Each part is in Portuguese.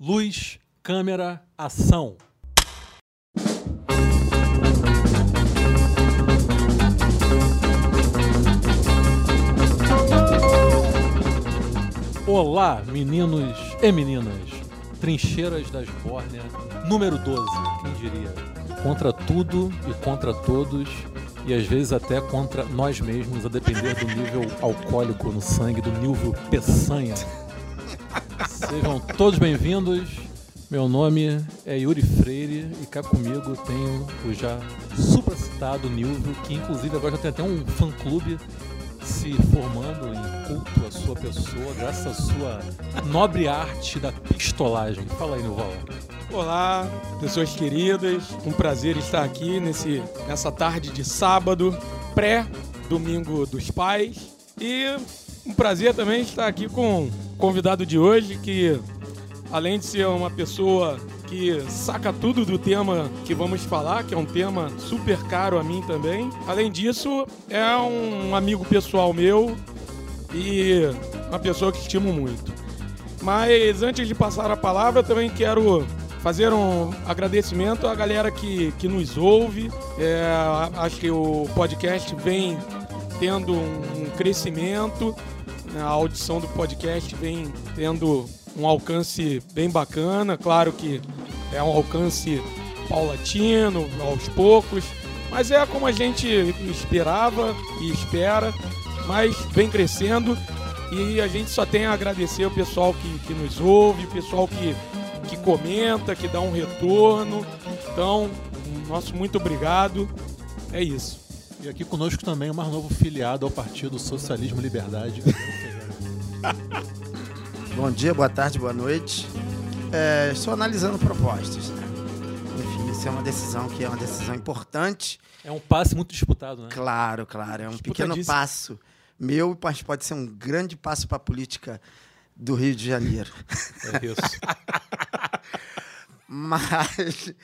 Luz, câmera, ação. Olá, meninos e meninas. Trincheiras das Bórnia, número 12, quem diria? Contra tudo e contra todos, e às vezes até contra nós mesmos, a depender do nível alcoólico no sangue, do nível peçanha. Sejam todos bem-vindos. Meu nome é Yuri Freire e cá comigo tenho o já supracitado Nilvio, que inclusive agora já tem até um fã-clube se formando em culto à sua pessoa, graças à sua nobre arte da pistolagem. Fala aí, Nilval. Olá, pessoas queridas. Um prazer estar aqui nesse, nessa tarde de sábado, pré-domingo dos pais. E um prazer também estar aqui com convidado de hoje, que além de ser uma pessoa que saca tudo do tema que vamos falar, que é um tema super caro a mim também. Além disso, é um amigo pessoal meu e uma pessoa que estimo muito. Mas antes de passar a palavra, também quero fazer um agradecimento à galera que, que nos ouve. É, acho que o podcast vem tendo um crescimento, a audição do podcast vem tendo um alcance bem bacana. Claro que é um alcance paulatino, aos poucos, mas é como a gente esperava e espera, mas vem crescendo e a gente só tem a agradecer o pessoal que, que nos ouve, o pessoal que, que comenta, que dá um retorno. Então, nosso muito obrigado. É isso. E aqui conosco também o mais novo filiado ao Partido Socialismo e Liberdade. Bom dia, boa tarde, boa noite. É, estou analisando propostas. Né? Enfim, isso é uma decisão que é uma decisão importante. É um passe muito disputado, né? Claro, claro. É um pequeno passo meu, mas pode ser um grande passo para a política do Rio de Janeiro. É isso. mas,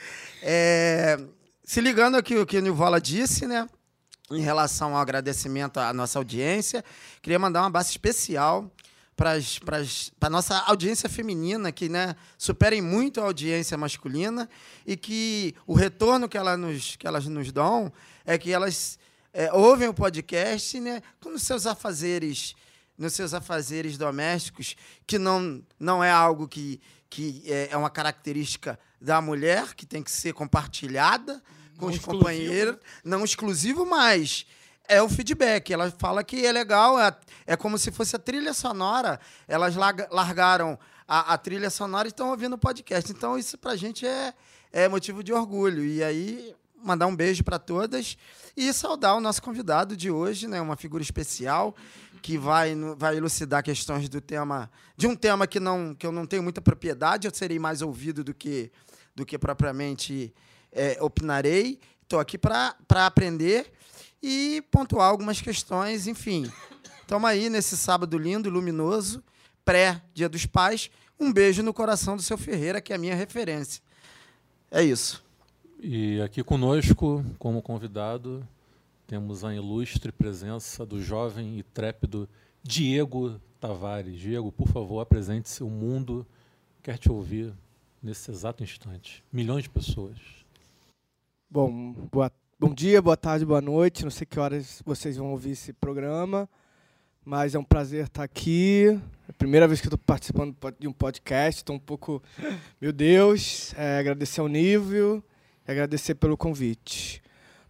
é, se ligando aqui o que o Nivola disse, né? Em relação ao agradecimento à nossa audiência, queria mandar um abraço especial para a nossa audiência feminina, que né, superem muito a audiência masculina e que o retorno que, ela nos, que elas nos dão é que elas é, ouvem o podcast né, nos seus afazeres nos seus afazeres domésticos, que não, não é algo que, que é, é uma característica da mulher, que tem que ser compartilhada com não os exclusivo. companheiros, não exclusivo, mas é o feedback. Ela fala que é legal, é, é como se fosse a trilha sonora. Elas largaram a, a trilha sonora e estão ouvindo o podcast. Então, isso para a gente é, é motivo de orgulho. E aí, mandar um beijo para todas e saudar o nosso convidado de hoje, né, uma figura especial que vai, vai elucidar questões do tema de um tema que não que eu não tenho muita propriedade, eu serei mais ouvido do que do que propriamente é, opinarei. Estou aqui para aprender e pontuar algumas questões, enfim. Estamos aí nesse sábado lindo, luminoso, pré-Dia dos Pais. Um beijo no coração do seu Ferreira, que é a minha referência. É isso. E aqui conosco, como convidado, temos a ilustre presença do jovem e trépido Diego Tavares. Diego, por favor, apresente-se. O mundo quer te ouvir nesse exato instante. Milhões de pessoas. Bom, boa Bom dia, boa tarde, boa noite. Não sei que horas vocês vão ouvir esse programa, mas é um prazer estar aqui. É a primeira vez que estou participando de um podcast, estou um pouco. Meu Deus! É, agradecer ao nível e agradecer pelo convite.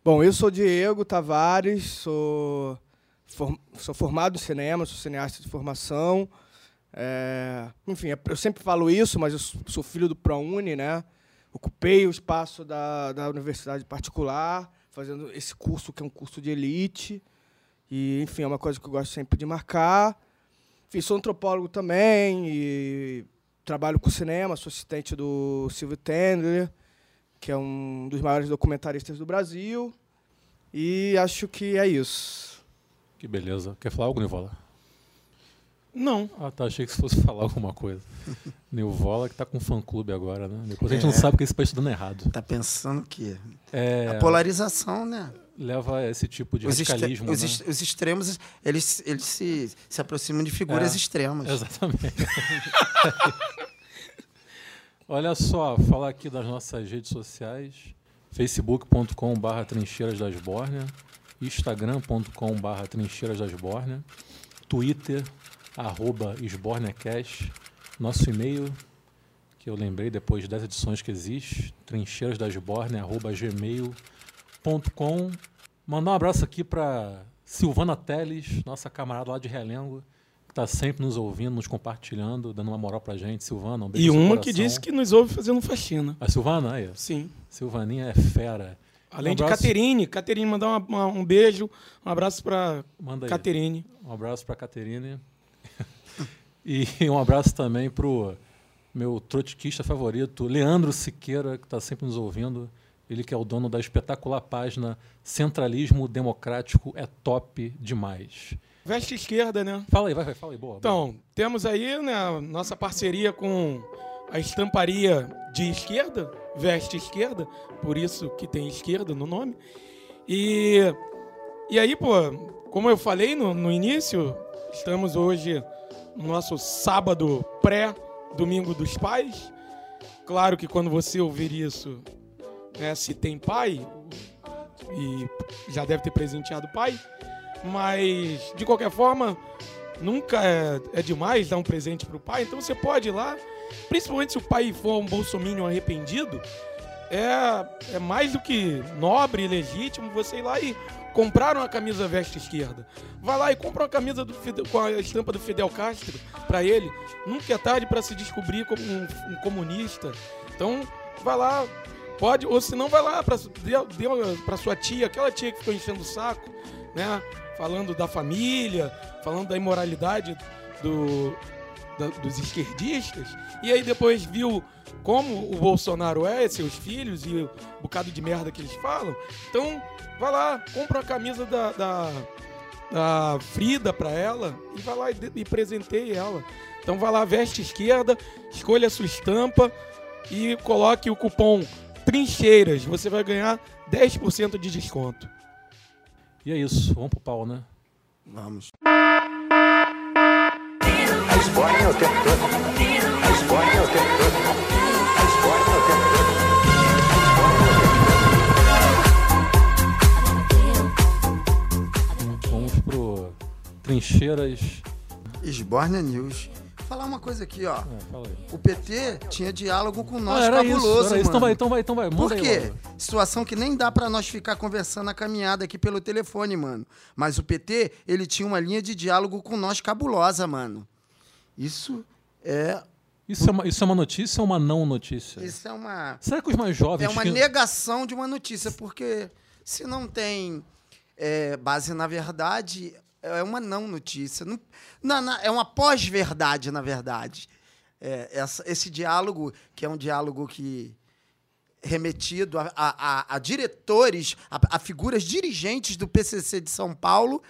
Bom, eu sou Diego Tavares, sou, for, sou formado em cinema, sou cineasta de formação. É, enfim, eu sempre falo isso, mas eu sou filho do ProUni, né? Ocupei o espaço da, da universidade particular fazendo esse curso que é um curso de elite. E, enfim, é uma coisa que eu gosto sempre de marcar. Enfim, sou antropólogo também e trabalho com cinema, sou assistente do Silvio Tendler, que é um dos maiores documentaristas do Brasil. E acho que é isso. Que beleza. Quer falar algo, Nivola? Não. Ah, tá. Achei que você fosse falar alguma coisa. Nilvola que tá com fã-clube agora, né? Depois a gente é. não sabe que esse país está dando errado. Tá pensando que... É... A polarização, né? Leva a esse tipo de os radicalismo, os, né? os extremos, eles, eles se, se aproximam de figuras é, extremas. Exatamente. Olha só, falar aqui das nossas redes sociais: facebook.com/barra Trincheiras das Bórnia, instagram.com/barra Trincheiras das Bórnia, twitter arroba SborneaCast, nosso e-mail que eu lembrei depois das edições que existe, trincheirasdasborne@gmail.com. Mandar um abraço aqui para Silvana Teles, nossa camarada lá de Realengo, que está sempre nos ouvindo, nos compartilhando, dando uma moral pra gente. Silvana, um beijo E uma que disse que nos ouve fazendo faxina. A Silvana, aí. Sim. Silvaninha é fera. Além Um de Caterine. Caterine, mandar uma- uma- um beijo, um abraço aí. Caterine. Um abraço para Caterine. e um abraço também pro meu trotskista favorito, Leandro Siqueira, que está sempre nos ouvindo. Ele que é o dono da espetacular página Centralismo Democrático é top demais. Veste esquerda, né? Fala aí, vai, vai, fala aí, boa. boa. Então, temos aí né, nossa parceria com a estamparia de esquerda, veste esquerda, por isso que tem esquerda no nome. E, e aí, pô, como eu falei no, no início, estamos hoje no nosso sábado pré-domingo dos pais. Claro que quando você ouvir isso, né, se tem pai, e já deve ter presenteado o pai, mas de qualquer forma, nunca é, é demais dar um presente pro pai, então você pode ir lá, principalmente se o pai for um bolsominion arrependido, é, é mais do que nobre e legítimo você ir lá e comprar uma camisa veste esquerda. Vai lá e compra uma camisa Fidel- com a estampa do Fidel Castro para ele. Nunca é tarde para se descobrir como um, um comunista. Então, vai lá, pode, ou se não, vai lá para sua tia, aquela tia que ficou enchendo o saco, né? Falando da família, falando da imoralidade do, da- dos esquerdistas, e aí depois viu como o Bolsonaro é, seus filhos e o bocado de merda que eles falam. Então, vai lá, compra a camisa da, da, da Frida pra ela e vai lá e, e presenteie ela. Então, vai lá, veste esquerda, escolha a sua estampa e coloque o cupom Trincheiras. Você vai ganhar 10% de desconto. E é isso, vamos pro pau, né? Vamos. A Esbórnia é o tempo todo. A Esbórnia é o tempo todo. A Esbórnia o tempo todo. Vamos pro Trincheiras. Esborne News. Falar uma coisa aqui, ó. É, aí. O PT tinha diálogo com nós Ah, era isso, cabuloso, era isso. Então vai, então vai, então vai. Manda Por aí quê? logo. Situação que nem dá pra nós ficar conversando na caminhada aqui pelo telefone, mano. Mas o PT, ele tinha uma linha de diálogo com nós cabulosa, mano. Isso é, Isso é, uma, isso é uma notícia ou uma não notícia? isso é uma Será que os mais jovens. é uma que- negação de uma notícia, porque se não tem é, base na verdade, é uma não notícia. Não, não, não, é uma pós-verdade, na verdade. É, essa- esse diálogo, que é um diálogo que remetido a, a- a- diretores, a, a figuras dirigentes do PCC de São Paulo,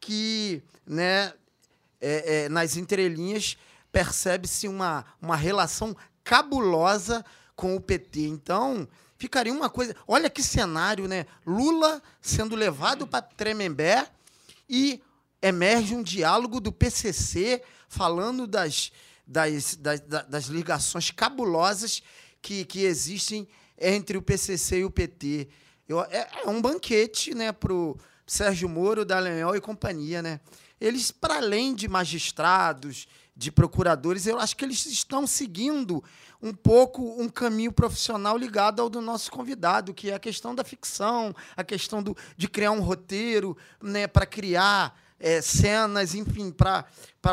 que, né, é, é, nas entrelinhas percebe-se uma, uma relação cabulosa com o PT. Então, ficaria uma coisa. Olha que cenário, né? Lula sendo levado para Tremembé e emerge um diálogo do PCC falando das, das, das, da- das ligações cabulosas que, que existem entre o PCC e o PT. Eu- é, é um banquete né, para o Sérgio Moro, Dallagnol e companhia. Né? Eles, para além de magistrados, de procuradores, eu acho que eles estão seguindo um pouco um caminho profissional ligado ao do nosso convidado, que é a questão da ficção, a questão do, de criar um roteiro né, para criar é, cenas, enfim, para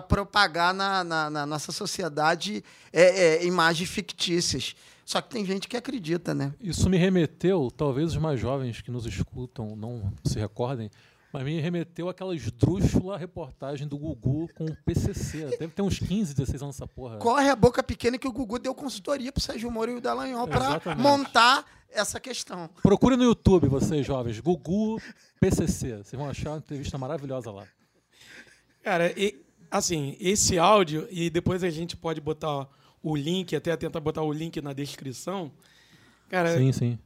propagar na, na, na nossa sociedade é, é, imagens fictícias. Só que tem gente que acredita, né? Isso me remeteu, talvez os mais jovens que nos escutam não se recordem, mas me remeteu àquela esdrúxula reportagem do Gugu com o PCC. Deve ter uns 15, 16 anos essa porra. Corre a boca pequena que o Gugu deu consultoria pro Sérgio Moro e o Dallagnol para montar essa questão. Procure no YouTube, vocês jovens, Gugu PCC. Vocês vão achar uma entrevista maravilhosa lá. Cara, e, assim, esse áudio, e depois a gente pode botar o link, até tentar botar o link na descrição. Cara, Sim, sim.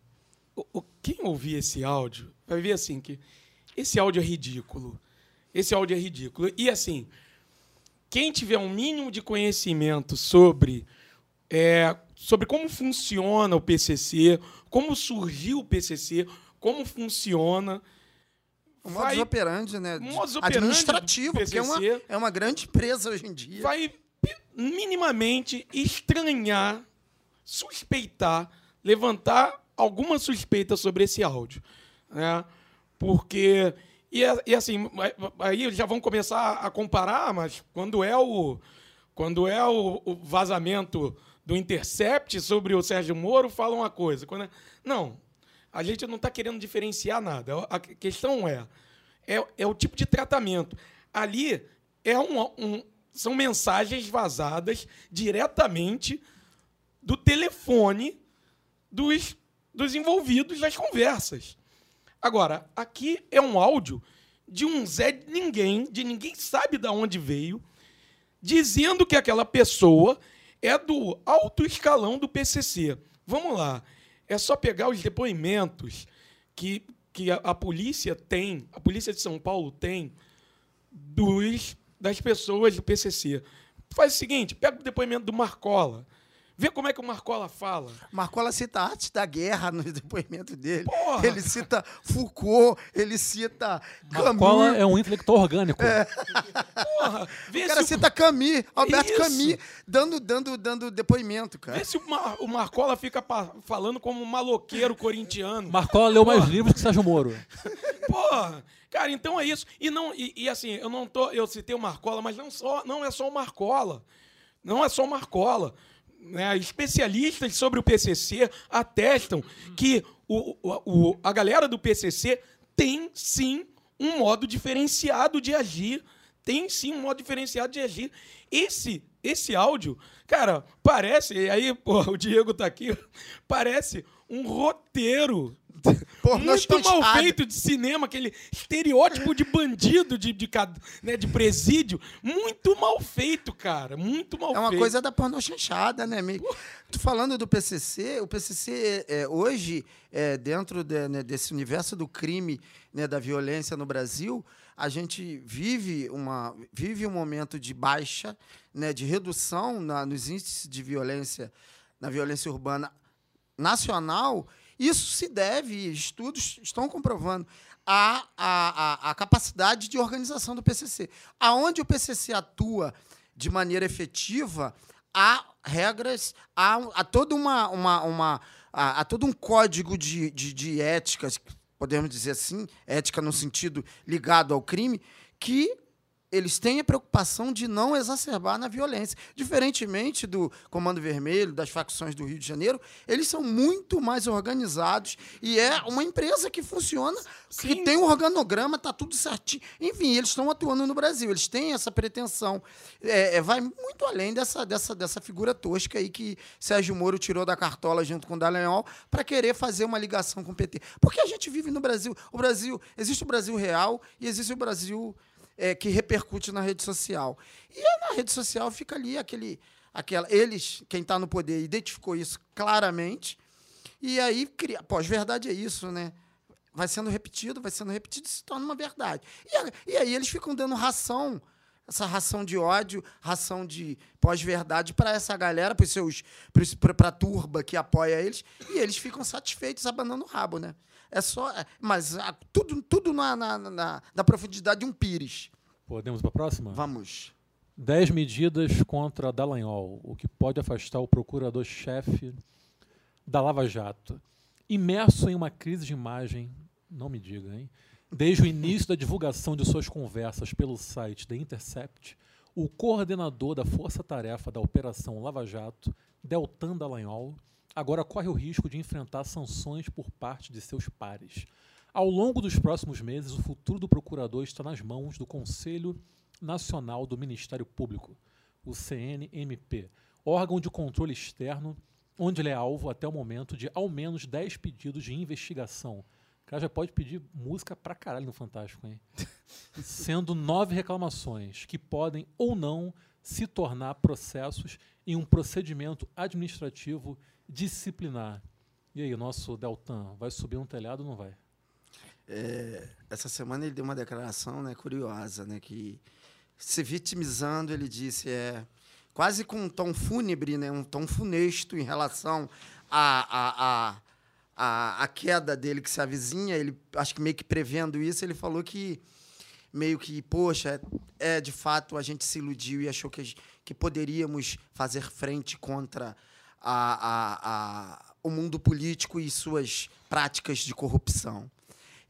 o- o- quem ouvir esse áudio vai ver assim que esse áudio é ridículo. Esse áudio é ridículo. E assim, quem tiver um mínimo de conhecimento sobre é, sobre como funciona o PCC, como surgiu o PCC, como funciona. O modus Vai- operandi, né? modus operandi administrativo, do porque é uma, PCC. é uma grande empresa hoje em dia. vai minimamente estranhar, suspeitar, levantar alguma suspeita sobre esse áudio. Né? Porque. E, é- e assim, aí já vão começar a comparar, mas quando é o. Quando é o, o vazamento do Intercept sobre o Sérgio Moro, fala uma coisa. Quando é- não, a gente não está querendo diferenciar nada. A questão é, é, é o tipo de tratamento. Ali é um, um- são mensagens vazadas diretamente do telefone dos, dos envolvidos nas conversas. Agora, aqui é um áudio de um Zé de ninguém, de ninguém sabe de onde veio, dizendo que aquela pessoa é do alto escalão do PCC. Vamos lá. É só pegar os depoimentos que, que a, a polícia tem, a polícia de São Paulo tem, dos, das pessoas do PCC. Faz o seguinte, pega o depoimento do Marcola. Vê como é que o Marcola fala. Marcola cita a arte da guerra no depoimento dele. Porra! Ele cita Foucault, ele cita Marcola Camus. é um intelectual orgânico. Porra, vê O cara se cita Camus, Alberto Isso. Camus, dando, dando, dando depoimento, cara. Vê se o, Mar- o Marcola fica falando como um maloqueiro corintiano. Marcola leu mais livros que Sérgio Moro. Porra! Cara, então é isso. E não e, e assim, eu não tô, eu citei o Marcola, mas não só, não é só o Marcola. Não é só o Marcola. Né? Especialistas sobre o PCC atestam que o, o, a galera do PCC tem sim um modo diferenciado de agir. Tem sim um modo diferenciado de agir. Esse esse áudio, cara, parece, e aí, pô, o Diego tá aqui, parece um roteiro Muito mal feito de cinema, aquele estereótipo de bandido, de, de, né, de presídio. Muito mal feito, cara. Muito mal É uma feito. coisa da pornô chanchada, né? meio- Tu falando do PCC, o PCC é, hoje, é, dentro de- né, desse universo do crime, né, da violência no Brasil, a gente vive, uma, vive um momento de baixa, né, de redução na- nos índices de violência, na violência urbana nacional. Isso se deve, estudos estão comprovando, à, à, à- capacidade de organização do PCC. Aonde o PCC atua de maneira efetiva, há regras, há, há toda uma, uma, uma há, há todo um código de, de, de podemos dizer assim, ética no sentido ligado ao crime, que eles têm a preocupação de não exacerbar na violência. Diferentemente do Comando Vermelho, das facções do Rio de Janeiro, eles são muito mais organizados e é uma empresa que funciona, que Sim. tem um organograma, tá tudo certinho. Enfim, eles estão atuando no Brasil, eles têm essa pretensão. É, é, vai muito além dessa, dessa, dessa figura tosca aí que Sérgio Moro tirou da cartola junto com o Dallagnol para querer fazer uma ligação com o PT. Porque a gente vive no Brasil. O Brasil, existe o Brasil real e existe o Brasil é, que repercute na rede social. E aí, na rede social fica ali aquele. Aquela, eles, quem está no poder, identificou isso claramente. E aí, cria, pós-verdade é isso, né? Vai sendo repetido, vai sendo repetido e se torna uma verdade. E, e aí eles ficam dando ração, essa ração de ódio, ração de pós-verdade para essa galera, para seus para a turba que apoia eles, e eles ficam satisfeitos abanando o rabo, né? É só. é- Mas ah, tudo, tudo na, na, na, na profundidade de um pires. Podemos para a próxima? Vamos. 10 medidas contra Dallagnol, o que pode afastar o procurador-chefe da Lava Jato. Imerso em uma crise de imagem, não me diga, hein? Desde o início da divulgação de suas conversas pelo site The Intercept, o coordenador da força-tarefa da Operação Lava Jato, Deltan Dallagnol, agora corre o risco de enfrentar sanções por parte de seus pares. Ao longo dos próximos meses, o futuro do procurador está nas mãos do Conselho Nacional do Ministério Público, o CNMP, órgão de controle externo, onde ele é alvo até o momento de ao menos 10 pedidos de investigação. O cara já pode pedir música pra caralho no Fantástico, hein? Sendo nove reclamações que podem ou não se tornar processos em um procedimento administrativo disciplinar. E aí, o nosso Deltan vai subir um telhado ou não vai? É, essa semana ele deu uma declaração né, curiosa, né, que se vitimizando, ele disse é quase com um tom fúnebre, né? um tom funesto em relação à, à, à, à, à queda dele que se avizinha. Ele, acho que meio que prevendo isso, ele falou que meio que, poxa, é de fato a gente se iludiu e achou que, a que poderíamos fazer frente contra a, a, a, o mundo político e suas práticas de corrupção.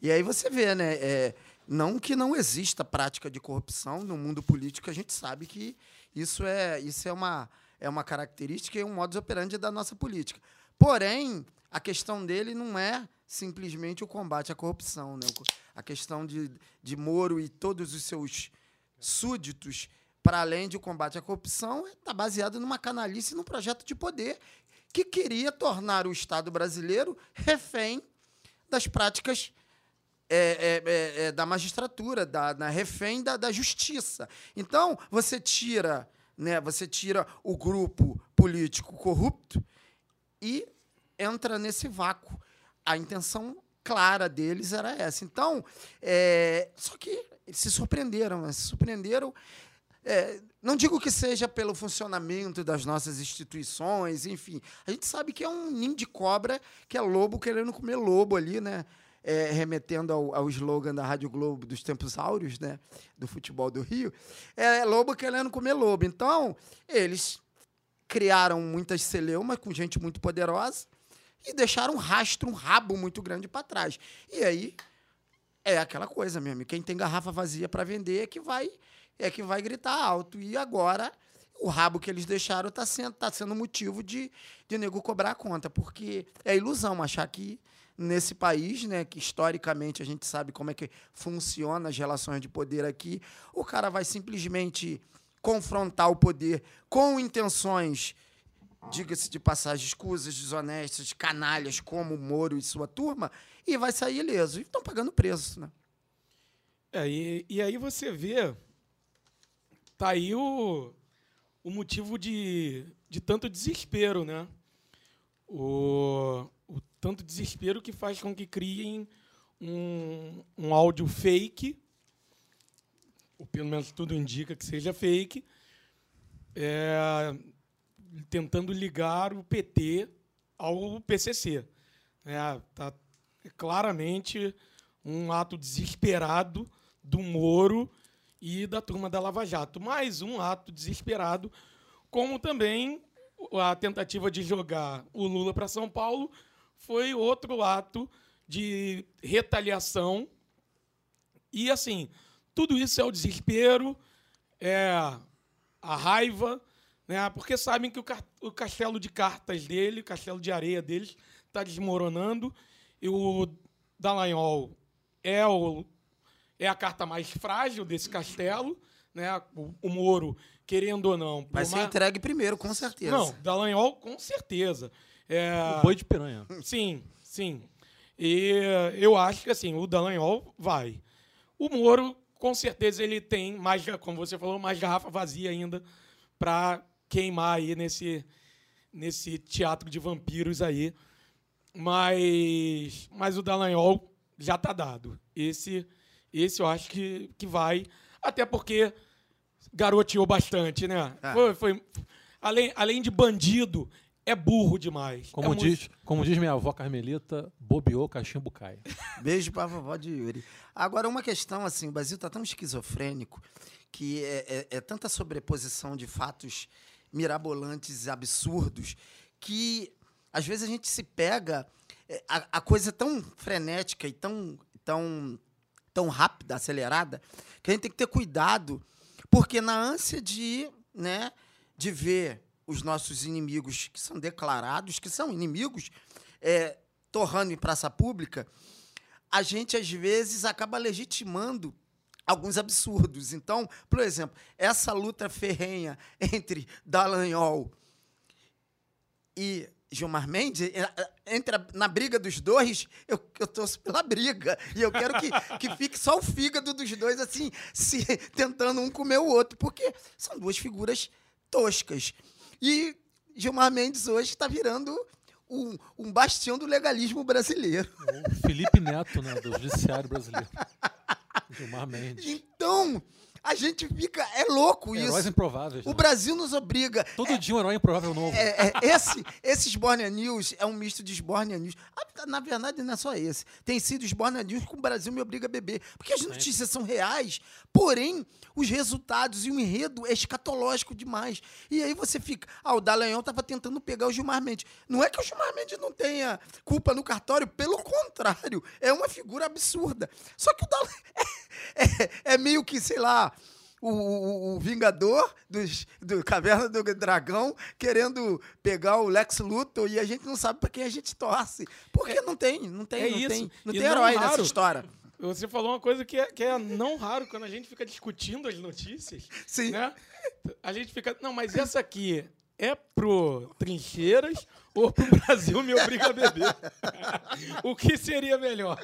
E aí você vê, né? é, não que não exista prática de corrupção no mundo político, a gente sabe que isso é, isso é, uma, é uma característica e um modus operandi da nossa política. Porém, a questão dele não é simplesmente o combate à corrupção. Né? A questão de, de Moro e todos os seus súditos, para além de combate à corrupção, está baseado numa canalice, num projeto de poder que queria tornar o Estado brasileiro refém das práticas é, é, é, é, da magistratura, da, na refém da, da justiça. Então, você tira, né, você tira o grupo político corrupto e entra nesse vácuo. A intenção clara deles era essa. Então, é, só que eles se surpreenderam, né? se surpreenderam. É, não digo que seja pelo funcionamento das nossas instituições, enfim. A gente sabe que é um ninho de cobra, que é lobo querendo comer lobo ali, né? É, remetendo ao, ao slogan da Rádio Globo dos tempos áureos, né? Do futebol do Rio. É lobo querendo comer lobo. Então, eles criaram muitas celeumas com gente muito poderosa e deixaram um rastro, um rabo muito grande para trás. E aí é aquela coisa mesmo. Quem tem garrafa vazia para vender é que vai é que vai gritar alto. E agora o rabo que eles deixaram está sendo, tá sendo motivo de, de nego cobrar a conta, porque é ilusão achar que nesse país, né, que historicamente a gente sabe como é que funciona as relações de poder aqui, o cara vai simplesmente confrontar o poder com intenções diga-se de passagem, escusas, desonestas, canalhas como Moro e sua turma, e vai sair ileso. E estão pagando preço, né? É, e, e aí você vê, tá aí o, o motivo de, de tanto desespero, né? O, o tanto desespero que faz com que criem um, um áudio fake, ou pelo menos tudo indica que seja fake, é, tentando ligar o PT ao PCC. É, tá claramente um ato desesperado do Moro e da turma da Lava Jato. Mais um ato desesperado, como também a tentativa de jogar o Lula para São Paulo foi outro ato de retaliação. E, assim, tudo isso é o desespero, é a raiva, né? porque sabem que o, ca- o castelo de cartas dele, o castelo de areia deles, está desmoronando. E o Dallagnol é, o, é a carta mais frágil desse castelo. Né? O, o Moro, querendo ou não. Vai ser mais- entregue primeiro, com certeza. Não, Dallagnol, com certeza. É, O boi de piranha. Sim, sim. E eu acho que assim, o Dallagnol vai. O Moro, com certeza, ele tem mais, como você falou, mais garrafa vazia ainda para queimar aí nesse, nesse teatro de vampiros aí. Mas, mas o Dallagnol já tá dado. Esse, esse eu acho que, que vai. Até porque garoteou bastante, né? É. Foi, foi- além, além de bandido, é burro demais. Como, É muito- diz, como diz minha avó Carmelita, bobeou, cachimbo cai. Beijo pra vovó de Yuri. Agora, uma questão, assim, o Brasil tá tão esquizofrênico que é, é- é tanta sobreposição de fatos mirabolantes e absurdos que, às vezes, a gente se pega... é, A, a coisa é tão frenética e tão, tão, tão rápida, acelerada, que a gente tem que ter cuidado, porque na ânsia de, né, de ver os nossos inimigos, que são declarados, que são inimigos, é, torrando em praça pública, a gente às vezes acaba legitimando alguns absurdos. Então, por exemplo, essa luta ferrenha entre Dallagnol e Gilmar Mendes, eh, eh, entre a- na briga dos dois, eu, eu torço pela briga. E eu quero que, que fique só o fígado dos dois, assim, se tentando um comer o outro, porque são duas figuras toscas. E Gilmar Mendes hoje está virando um, um bastião do legalismo brasileiro. O Felipe Neto, né, do Judiciário Brasileiro. Gilmar Mendes. Então, A gente fica. É louco Heróis isso. improváveis. O né? Brasil nos obriga. Todo dia um herói improvável novo. É, é, esse, esse Sbornia News é um misto de Sbornia News. Ah, Na verdade, não é só esse. Tem sido Sbornia News que o Brasil me obriga a beber. Porque as notícias são reais, porém, os resultados e o enredo é escatológico demais. E aí você fica. Ah, o Dallagnol estava tentando pegar o Gilmar Mendes. Não é que o Gilmar Mendes não tenha culpa no cartório, pelo contrário, é uma figura absurda. Só que o Dallagnol é, é- é meio que, sei lá, o, o- o Vingador dos, do Caverna do Dragão querendo pegar o Lex Luthor e a gente não sabe pra quem a gente torce. Porque não tem, não tem, é não isso. tem, não E tem não herói raro. nessa história. Você falou uma coisa que é, que é não raro quando a gente fica discutindo as notícias. Sim. Né? A gente fica. Não, mas essa aqui é pro Trincheiras ou pro Brasil me obriga a beber? o que seria melhor?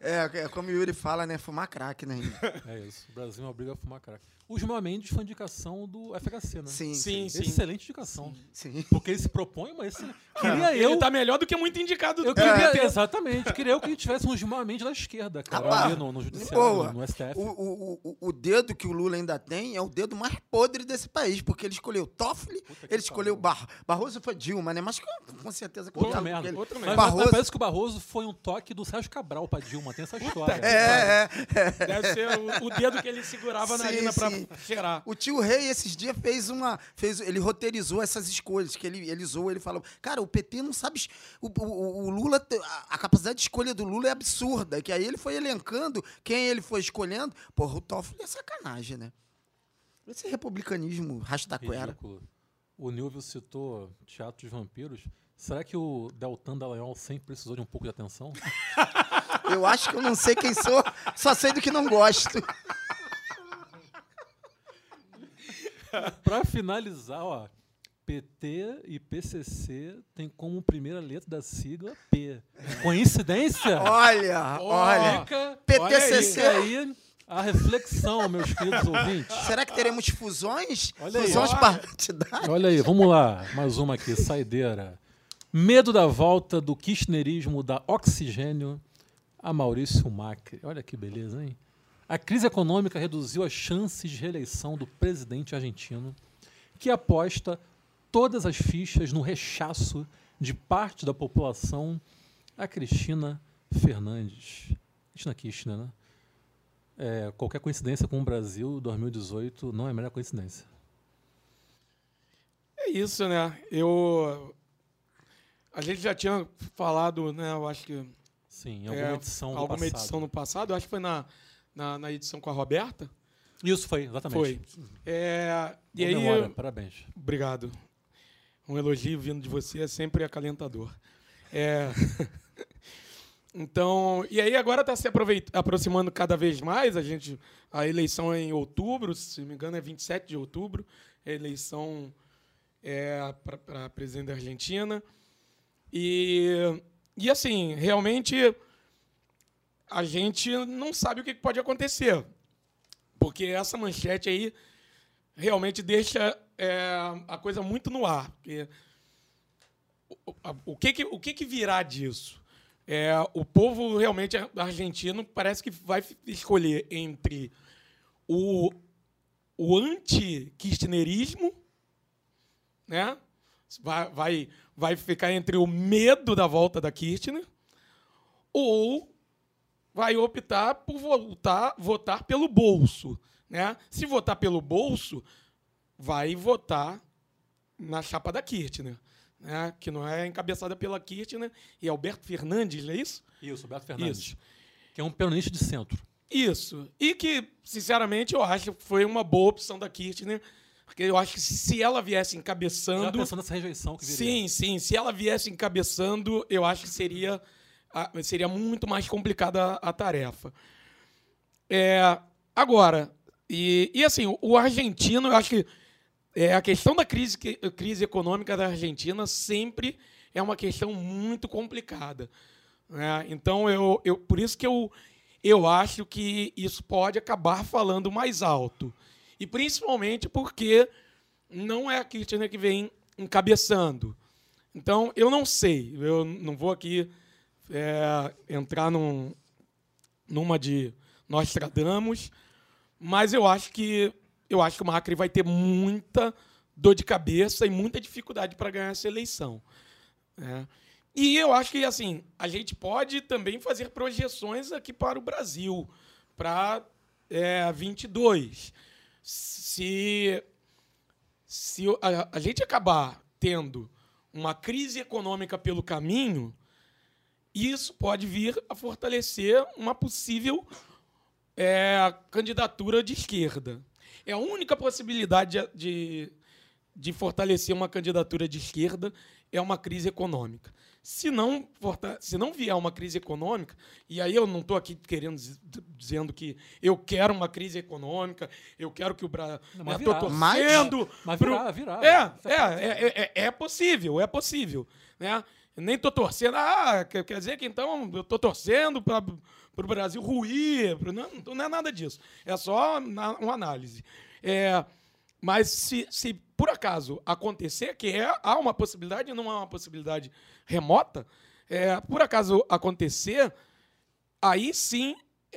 É, é como o Yuri fala, né? Fumar crack, né? É isso. O Brasil me obriga a fumar crack. O Gilmar Mendes foi indicação do FHC, né? Sim, Sim, sim. Excelente indicação. sim. Porque ele se propõe uma excelente. Queria Ele eu. tá melhor do que muito indicado do Eu queria, PT. exatamente, queria eu que tivesse um Gilmar Mendes da esquerda, cara, Rapaz, ali no, no judiciário, boa. no, no STF. O, o, o, o dedo que o Lula ainda tem é o dedo mais podre desse país, porque ele escolheu Toffoli, que ele escolheu Bar Barroso foi Dilma, né? Mas com, com certeza com Outra diálogo merda. ele. Outra merda. mas Barroso- parece que o Barroso foi um toque do Sérgio Cabral pra Dilma, tem essa história. É, é, é. Deve ser o, o dedo que ele segurava na Sim, narina pra cheirar. O tio Rei, esses dias, fez uma. Fez, ele roteirizou essas escolhas, que ele, ele zoou, ele falou: Cara, o PT não sabe. O, o, o Lula, a, a capacidade de escolha do Lula é absurda. Que aí ele foi elencando quem ele foi escolhendo. Porra, o Toffoli é sacanagem, né? Esse republicanismo rastaquera. Ridículo. O Nilvio citou Teatro de Vampiros. Será que o Deltan Dallagnol sempre precisou de um pouco de atenção? Eu acho que eu não sei quem sou, só sei do que não gosto. Pra finalizar, ó, PT e PCC tem como primeira letra da sigla P. Coincidência? Olha, olha. Fica, PTCC. fica aí a reflexão, meus queridos ouvintes. Será que teremos fusões? Olha aí, fusões ó. partidárias? Olha aí, vamos lá. Mais uma aqui, saideira. Medo da volta do kirchnerismo da oxigênio a Maurício Macri. Olha que beleza, hein? A crise econômica reduziu as chances de reeleição do presidente argentino, que aposta todas as fichas no rechaço de parte da população a Cristina Fernandes. Cristina Kirchner, né? É, qualquer coincidência com o Brasil 2018 não é a melhor coincidência. É isso, né? Eu. A gente já tinha falado, né? Eu acho que. Sim, em alguma é, edição alguma passado. edição no passado. Eu acho que foi na, na, na edição com a Roberta. Isso foi, exatamente. Foi. É, e aí. memória, parabéns. Obrigado. Um elogio vindo de você é sempre acalentador. É. então, e aí agora está se aproximando cada vez mais. A gente, a eleição é em outubro, se não me engano é 27 de outubro. A eleição é para presidente da Argentina. E, e assim, realmente a gente não sabe o que pode acontecer. Porque essa manchete aí realmente deixa é, a coisa muito no ar. Porque o, o que, o que, virá disso? É, o povo realmente argentino parece que vai escolher entre o, o anti-kirchnerismo, né? vai, vai, vai ficar entre o medo da volta da Kirchner ou vai optar por voltar, votar pelo bolso. Né? Se votar pelo bolso, vai votar na chapa da Kirchner, né? que não é encabeçada pela Kirchner, e Alberto Fernandes, não é isso? Isso, Beto Fernandes. Isso. Que é um peronista de centro. Isso. E que, sinceramente, eu acho que foi uma boa opção da Kirchner, porque eu acho que se ela viesse Já encabeçando. pensando nessa rejeição que viria. Sim, sim. Se ela viesse encabeçando, eu acho que seria, a- seria muito mais complicada a, a tarefa. É, agora, e, e assim, o, argentino, eu acho que é, a questão da crise, crise econômica da Argentina sempre é uma questão muito complicada. né? Então, eu, eu, por isso que eu, eu acho que isso pode acabar falando mais alto. E principalmente porque não é a Kirchner que vem encabeçando. Então, eu não sei. Eu não vou aqui é, entrar num, numa de Nostradamus, Mas eu acho que eu acho que o Macri vai ter muita dor de cabeça e muita dificuldade para ganhar essa eleição. né? E eu acho que assim a gente pode também fazer projeções aqui para o Brasil para é, 22. Se se a, a gente acabar tendo uma crise econômica pelo caminho, isso pode vir a fortalecer uma possível é, candidatura de esquerda. É a única possibilidade de, de, de fortalecer uma candidatura de esquerda é uma crise econômica. Se não, se não vier uma crise econômica, e aí eu não estou aqui querendo diz- dizendo que eu quero uma crise econômica, eu quero que o Brasil. Não, mas Estou torcendo. Mas pro- virá, virá. É, Isso é, é, é, é possível, é possível. Né? Nem estou torcendo. Ah, quer dizer que então eu estou torcendo para o Brasil ruir. Não, não é nada disso. É só uma análise. É, mas se, se por acaso acontecer, que é, há uma possibilidade, não é uma possibilidade remota, é, por acaso acontecer, aí sim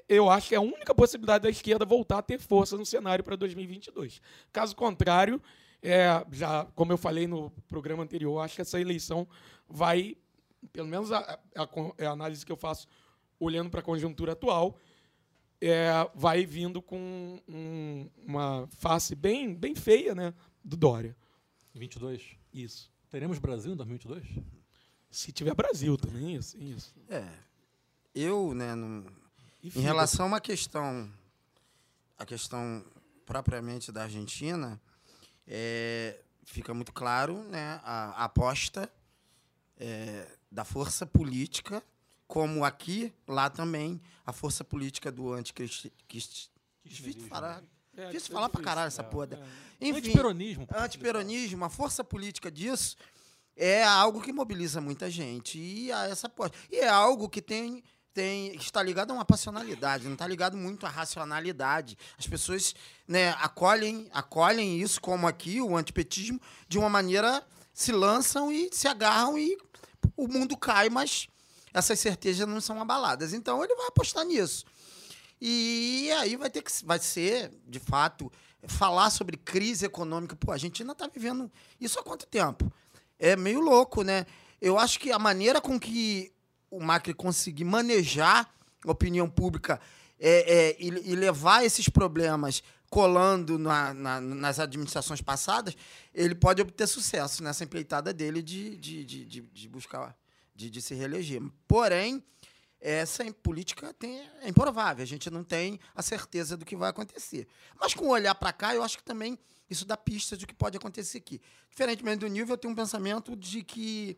eu acho que é a única possibilidade da esquerda voltar a ter força no cenário para 2022. Caso contrário, é, já como eu falei no programa anterior, acho que essa eleição vai, pelo menos a, a, con- é a análise que eu faço olhando para a conjuntura atual, é, vai vindo com um- uma face bem, bem feia né, do Dória. 22. Isso. Teremos Brasil em 2022? Se tiver Brasil também, isso. isso. É. Eu, né, não- E em relação a uma questão, a questão propriamente da Argentina, é, fica muito claro, né, a, a aposta é, da força política, como aqui, lá também, a força política do anticristi... quis- Difícil falar. É, Difícil é falar pra caralho essa é, porra. é. Enfim, Antiperonismo. antiperonismo, a força política disso é algo que mobiliza muita gente. E essa aposta. E é algo que tem, tem está ligado a uma passionalidade, não está ligado muito à racionalidade. As pessoas né, acolhem, acolhem isso, como aqui, o antipetismo, de uma maneira, se lançam e se agarram e o mundo cai, mas essas certezas não são abaladas. Então ele vai apostar nisso. E aí vai ter que vai ser, de fato, falar sobre crise econômica. Pô, a Argentina está vivendo isso há quanto tempo? É meio louco, né? Eu acho que a maneira com que o Macri conseguir manejar a opinião pública é, é, e, e levar esses problemas colando na- na- nas administrações passadas, ele pode obter sucesso nessa empreitada dele de, de, de, de, de buscar, de, de se reeleger. Porém, essa política tem, é improvável. A gente não tem a certeza do que vai acontecer. Mas com o olhar para cá, eu acho que também isso dá pistas do que pode acontecer aqui. Diferentemente do nível, eu tenho um pensamento de que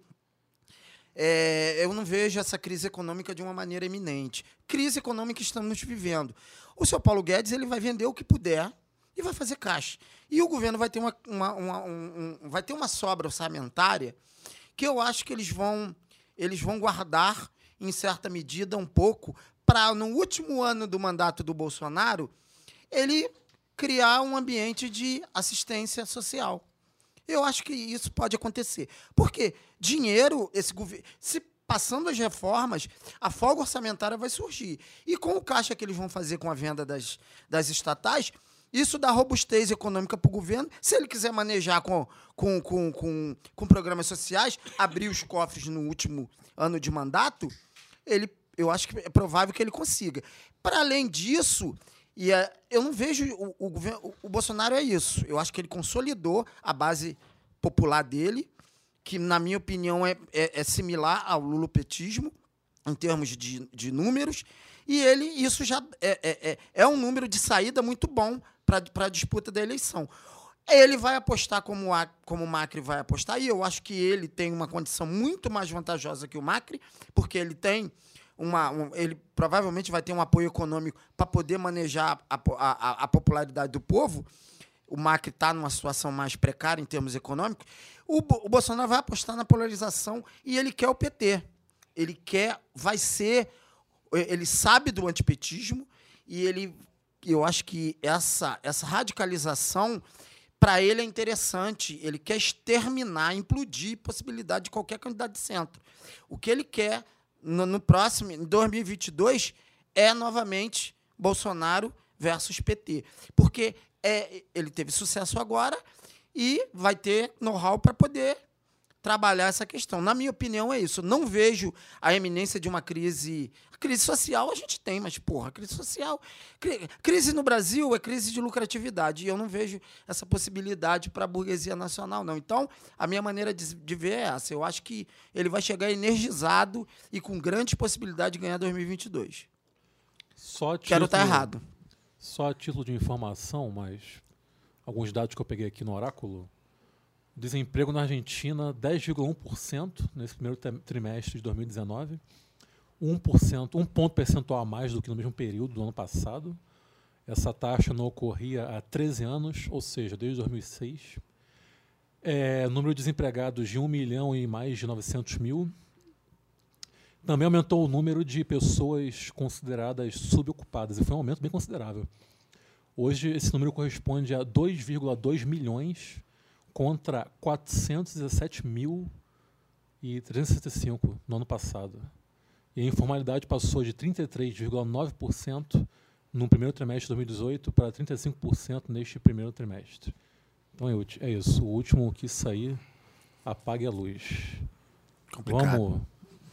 é, eu não vejo essa crise econômica de uma maneira eminente. Crise econômica estamos vivendo. O seu Paulo Guedes ele vai vender o que puder e vai fazer caixa. E o governo vai ter uma, uma- uma- um- um- vai ter uma sobra orçamentária que eu acho que eles vão, eles vão guardar, em certa medida, um pouco, para, no último ano do mandato do Bolsonaro, ele criar um ambiente de assistência social. Eu acho que isso pode acontecer. Porque dinheiro, esse governo. Se passando as reformas, a folga orçamentária vai surgir. E com o caixa que eles vão fazer com a venda das, das estatais, isso dá robustez econômica para o governo. Se ele quiser manejar com, com, com, com, com programas sociais, abrir os cofres no último ano de mandato, ele, eu acho que é provável que ele consiga. Para além disso, e é, eu não vejo o, o governo. O, o Bolsonaro é isso. Eu acho que ele consolidou a base popular dele, que, na minha opinião, é, é, é similar ao lulopetismo, em termos de, de números. E ele, isso já é, é, é, é um número de saída muito bom para a disputa da eleição. Ele vai apostar como, a, como o Macri vai apostar, e eu acho que ele tem uma condição muito mais vantajosa que o Macri, porque ele tem uma. um- ele provavelmente vai ter um apoio econômico para poder manejar a, a, a- popularidade do povo. O Macri está numa situação mais precária em termos econômicos. O, o Bolsonaro vai apostar na polarização e ele quer o PT. Ele quer, vai ser. Ele sabe do antipetismo e ele. Eu acho que essa, essa radicalização para ele é interessante. Ele quer exterminar, implodir possibilidade de qualquer candidato de centro. O que ele quer no, no próximo, em 2022, é novamente Bolsonaro versus PT. Porque é, ele teve sucesso agora e vai ter know-how para poder trabalhar essa questão. Na minha opinião, é isso. Não vejo a eminência de uma crise. A crise social a gente tem, mas, porra, crise social. cri- Crise no Brasil é crise de lucratividade. E eu não vejo essa possibilidade para a burguesia nacional, não. Então, a minha maneira de, de ver é essa. Eu acho que ele vai chegar energizado e com grande possibilidade de ganhar 2022. Só Quero estar título- errado. Só a título de informação, mas alguns dados que eu peguei aqui no Oráculo. Desemprego na Argentina, 10,1% nesse primeiro trimestre de 2019. 1%, um ponto percentual a mais do que no mesmo período do ano passado. Essa taxa não ocorria há 13 anos, ou seja, desde 2006. É, número de desempregados de 1 milhão e mais de 900 mil. Também aumentou o número de pessoas consideradas subocupadas, e foi um aumento bem considerável. Hoje, esse número corresponde a 2,2 milhões contra 417 mil e 365 no ano passado. E a informalidade passou de 33,9% no primeiro trimestre de 2018 para 35% neste primeiro trimestre. Então é é isso. O último que sair, apague a luz. Complicado.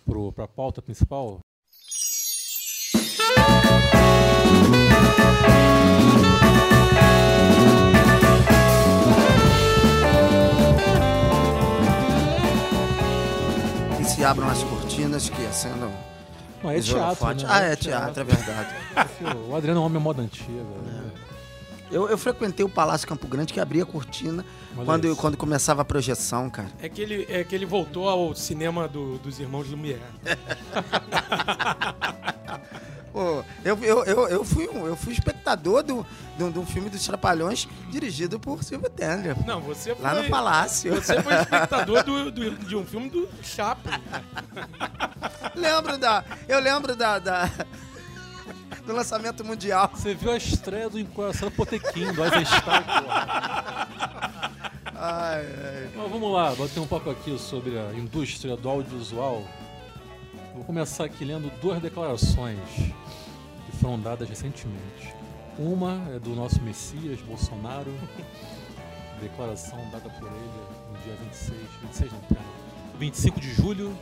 Vamos para a pauta principal? Abram as cortinas que acendam Não, é teatro, né? Ah, é teatro, é verdade. O Adriano é um homem moda antiga. né? Eu, eu frequentei o Palácio Campo Grande que abria a cortina Olha quando, isso. quando começava a projeção, cara. É que ele, é que ele voltou ao cinema do- dos irmãos Lumière. Pô, eu, eu, eu, eu, fui, um, eu fui espectador do, do, de um filme dos Trapalhões dirigido por Silvio Tender. Não, você foi. Lá no Palácio. Você foi espectador do- do- de um filme do Chaplin. lembro da. Eu lembro da. da- do lançamento mundial. Você viu a estreia do Encoraçado Potequim, do Eisenstein, porra. Ai, ai. Mas vamos lá, bater um papo aqui sobre a indústria do audiovisual. Vou começar aqui lendo duas declarações que foram dadas recentemente. Uma é do nosso Messias, Bolsonaro, declaração dada por ele no dia 26, 26 não, pera, 25 de julho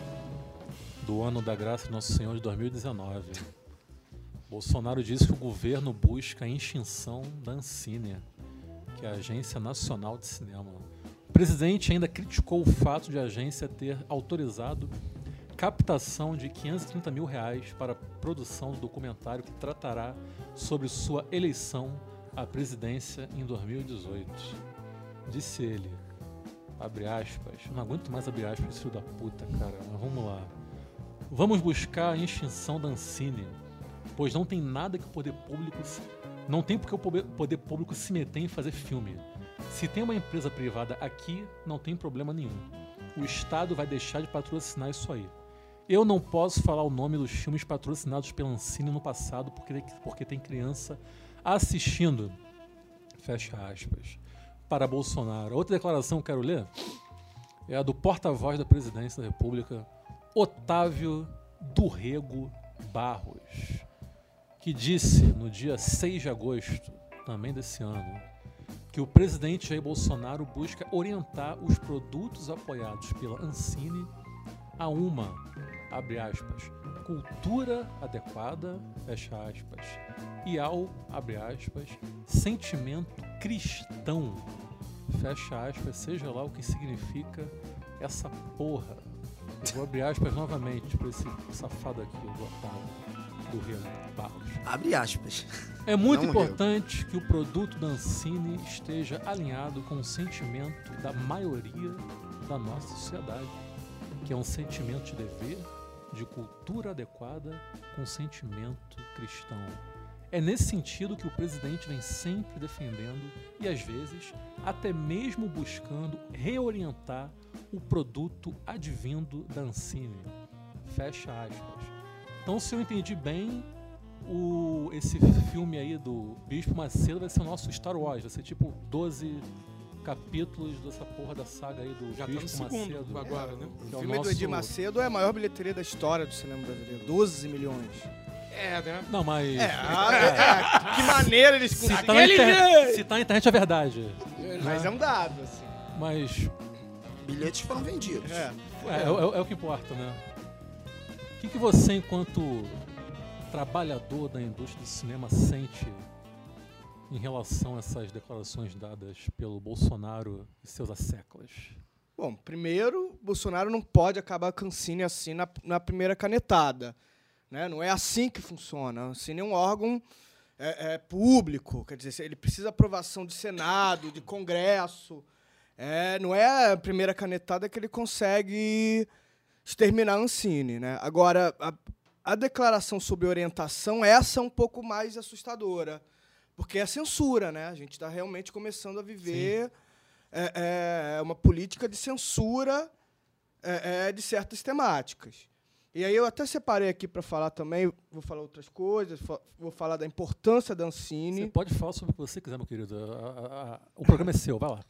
do ano da graça de Nosso Senhor de 2019. Bolsonaro disse que o governo busca a extinção da Ancine, que é a Agência Nacional de Cinema. O presidente ainda criticou o fato de a agência ter autorizado captação de 530 mil reais para a produção do documentário que tratará sobre sua eleição à presidência em 2018. Disse ele, abre aspas, não aguento mais abrir aspas, filho da puta, cara, mas vamos lá. Vamos buscar a extinção da Ancine, pois não tem nada que o poder público se- não tem porque o poder público se meter em fazer filme. Se tem uma empresa privada aqui, não tem problema nenhum. O Estado vai deixar de patrocinar isso aí. Eu não posso falar o nome dos filmes patrocinados pela Ancine no passado porque, porque tem criança assistindo. Fecha aspas. Para Bolsonaro. Outra declaração que eu quero ler é a do porta-voz da presidência da República, Otávio Durrego Barros, que disse no dia 6 de agosto, também desse ano, que o presidente Jair Bolsonaro busca orientar os produtos apoiados pela Ancine a uma, abre aspas, cultura adequada, fecha aspas, e ao, abre aspas, sentimento cristão, fecha aspas, seja lá o que significa essa porra. Eu vou abrir aspas novamente para esse safado aqui, do Otávio, do Rio Barros. Abre aspas. É muito Não importante que o produto da Ancine esteja alinhado com o sentimento da maioria da nossa sociedade, que é um sentimento de dever, de cultura adequada, com sentimento cristão. É nesse sentido que o presidente vem sempre defendendo e, às vezes, até mesmo buscando reorientar o produto advindo da Ancine. Fecha aspas. Então, se eu entendi bem, o, esse filme aí do Bispo Macedo vai ser o nosso Star Wars. Vai ser tipo 12 capítulos dessa porra da saga aí do Já tá no Bispo segundo Macedo. agora, né? que é O o filme do nosso- Edir Macedo é a maior bilheteria da história do cinema brasileiro. 12 milhões. É, né? Não, mas. Ah, é, que maneira eles se, tá Aquele inter- se tá na internet é verdade. Mas é um dado, assim. Mas Bilhetes foram vendidos. É. é, é o- é o que importa, né? O que, que você, enquanto trabalhador da indústria do cinema, sente em relação a essas declarações dadas pelo Bolsonaro e seus asseclas? Bom, primeiro, Bolsonaro não pode acabar com o Cine assim na, na primeira canetada. Né? Não é assim que funciona. O Cine é um órgão é, é, público, quer dizer, ele precisa aprovação de Senado, de Congresso. É, não é a primeira canetada que ele consegue exterminar a Ancine. Né? Agora, a, a declaração sobre orientação, essa é um pouco mais assustadora, porque é censura. Né? A gente está realmente começando a viver é, é, uma política de censura é, é, de certas temáticas. E aí eu até separei aqui para falar também, vou falar outras coisas, vou falar da importância da Você Ancine. pode falar sobre o que você quiser, meu querido. O programa é seu, vai lá.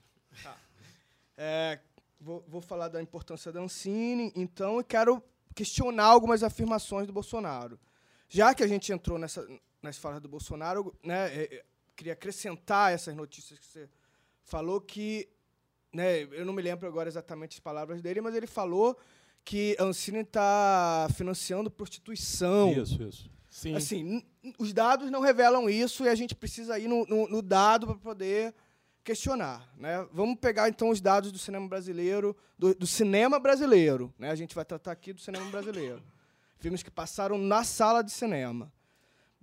É, vou, vou falar da importância da Ancine, então eu quero questionar algumas afirmações do Bolsonaro. Já que a gente entrou nessa, nas falas do Bolsonaro, né, é, é, queria acrescentar essas notícias que você falou que, né, eu não me lembro agora exatamente as palavras dele, mas ele falou que a Ancine está financiando prostituição. Isso, isso. Sim. Assim, os dados não revelam isso e a gente precisa ir no, no- no dado para poder questionar. Né? Vamos pegar então os dados do cinema brasileiro, do, do cinema brasileiro. Né? A gente vai tratar aqui do cinema brasileiro. Filmes que passaram na sala de cinema.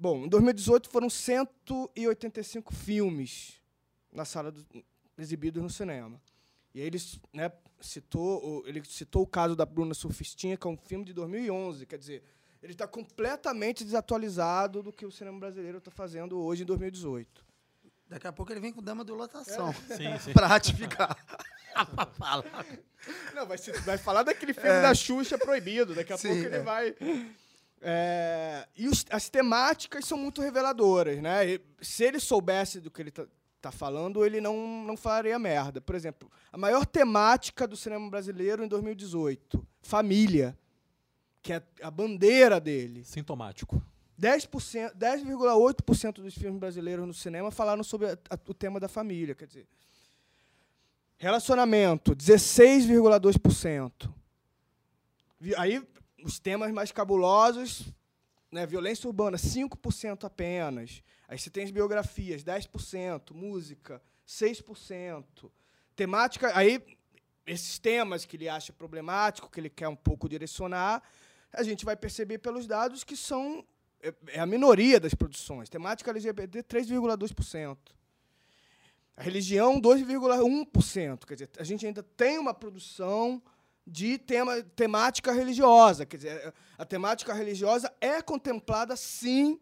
Bom, em 2018 foram 185 filmes na sala do, exibidos no cinema. E aí ele né, citou, o- ele citou o caso da Bruna Surfistinha, que é um filme de 2011. Quer dizer, ele está completamente desatualizado do que o cinema brasileiro está fazendo hoje em 2018. Daqui a pouco ele vem com dama do lotação. Sim. pra ratificar. Fala. Não, vai, se- vai falar daquele filme da Xuxa proibido. Daqui a Sim, pouco ele é. vai. É, e os- as temáticas são muito reveladoras, né? E se ele soubesse do que ele está falando, ele não, não faria merda. Por exemplo, a maior temática do cinema brasileiro em 2018, família, que é a bandeira dele. Sintomático. 10%, 10,8% dos filmes brasileiros no cinema falaram sobre a- a- o tema da família. Quer dizer, relacionamento, 16,2%. Vi- Aí, os temas mais cabulosos, né, violência urbana, 5% apenas. Aí você tem as biografias, 10%, música, 6%. Temática, aí esses temas que ele acha problemático, que ele quer um pouco direcionar, a gente vai perceber pelos dados que são é- é a minoria das produções. Temática LGBT, 3,2%. A religião, 2,1%. Quer dizer, a gente ainda tem uma produção de tema, temática religiosa. Quer dizer, a temática religiosa é contemplada, sim,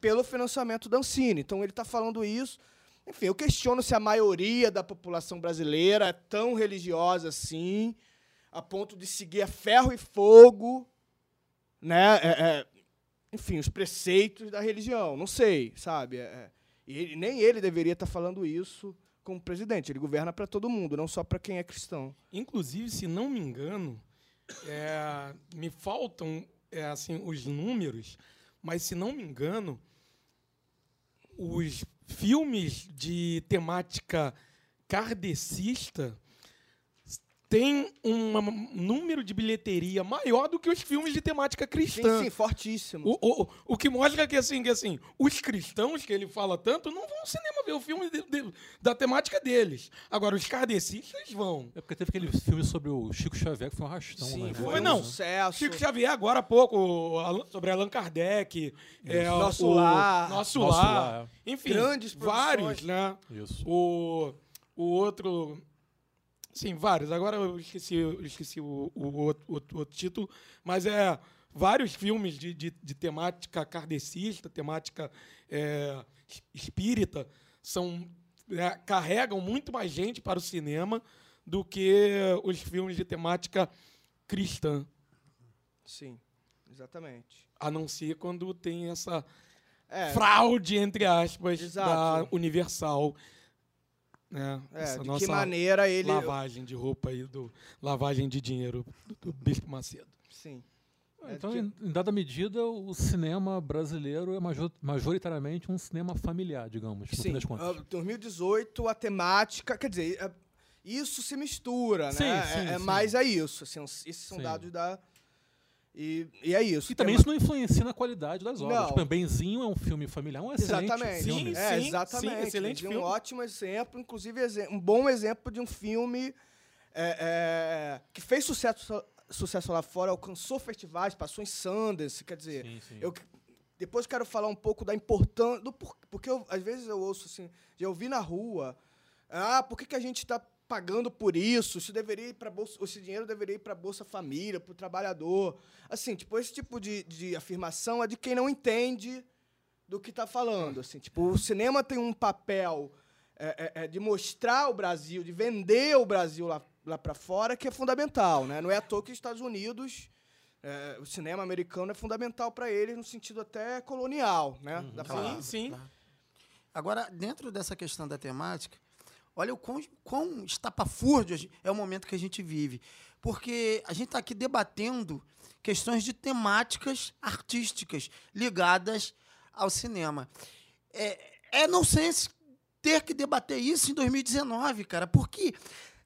pelo financiamento da Ancine. Então, ele está falando isso. Enfim, eu questiono se a maioria da população brasileira é tão religiosa assim, a ponto de seguir a ferro e fogo né, é- é, enfim, os preceitos da religião. Não sei, sabe? É, é. e ele- nem ele deveria estar falando isso como presidente. Ele governa para todo mundo, não só para quem é cristão. Inclusive, se não me engano, é, me faltam é, assim, os números, mas se não me engano, os filmes de temática kardecista têm um número de bilheteria maior do que os filmes de temática cristã. Sim, sim, fortíssimo. O, o, o que mostra que assim, que assim, os cristãos que ele fala tanto não vão ao cinema ver o filme de- de- da temática deles. Agora, os kardecistas vão. É porque teve aquele filme sobre o Chico Xavier que foi um arrastão, Sim, né? foi, um não. sucesso. Chico Xavier, agora há pouco, sobre Allan Kardec. é, Nosso o, Lar. Nosso, Nosso Lar. Lar, Enfim, Grandes vários, né? Isso. O, o outro. Sim, vários. Agora eu esqueci, eu esqueci o, o outro, outro- outro título, mas é vários filmes de, de, de temática kardecista, temática é, es- espírita, são, é, carregam muito mais gente para o cinema do que os filmes de temática cristã, Sim, exatamente. a não ser quando tem essa É, fraude, entre aspas, Exato. da Universal. Né? é, Essa de que maneira ele... lavagem de roupa aí, do, lavagem de dinheiro do, do Bispo Macedo. Sim. É Então, que- em, em dada medida, o cinema brasileiro é major- majoritariamente um cinema familiar, digamos, no fim Sim, das contas. ah, 2018, a temática, quer dizer, é- isso se mistura, Sim, né? sim, é, é sim. mais é isso, assim, esses são Sim. dados da e, e é isso. E também Tema- isso não influencia na qualidade das obras. Não. Tipo, Benzinho é um filme familiar, um excelente Exatamente. filme. Sim, é, sim, exatamente. sim, excelente filme. Um ótimo exemplo, inclusive um bom exemplo de um filme é, é, que fez sucesso, sucesso lá fora, alcançou festivais, passou em Sundance, quer dizer, Sim, sim. eu depois quero falar um pouco da importância, do por- porque eu- às vezes eu ouço assim, já ouvi na rua, ah, por que, que a gente está pagando por isso? Isso deveria ir para bolsa, esse dinheiro deveria ir para bolsa família, para o trabalhador. Assim, tipo esse tipo de, de afirmação é de quem não entende do que está falando. Assim, tipo, o cinema tem um papel é, é, é, de mostrar o Brasil, de vender o Brasil lá, lá para fora, que é fundamental. Né? Não é à toa que os Estados Unidos, é, o cinema americano é fundamental para eles no sentido até colonial. Né? da palavra. Sim, sim. Claro. Agora, dentro dessa questão da temática, olha o quão, quão estapafúrdio é o momento que a gente vive. Porque a gente está aqui debatendo questões de temáticas artísticas ligadas ao cinema. É, é nonsense ter que debater isso em 2019, cara, porque,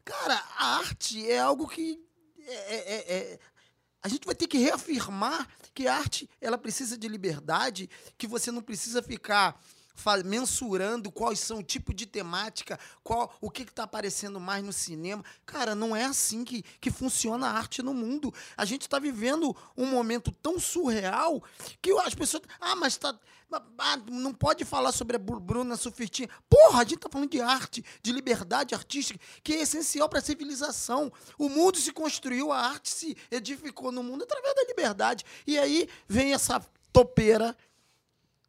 cara, a arte é algo que. é- é- é- a gente vai ter que reafirmar que a arte ela precisa de liberdade, que você não precisa ficar mensurando quais são o tipo de temática, qual o que está aparecendo mais no cinema. Cara, não é assim que, que funciona a arte no mundo. A gente está vivendo um momento tão surreal que as pessoas. Ah, mas tá. ah, não pode falar sobre a Bru- Bruna Sufirtinha. Porra, a gente tá falando de arte, de liberdade artística, que é essencial para a civilização. O mundo se construiu, a arte se edificou no mundo através da liberdade. E aí vem essa topeira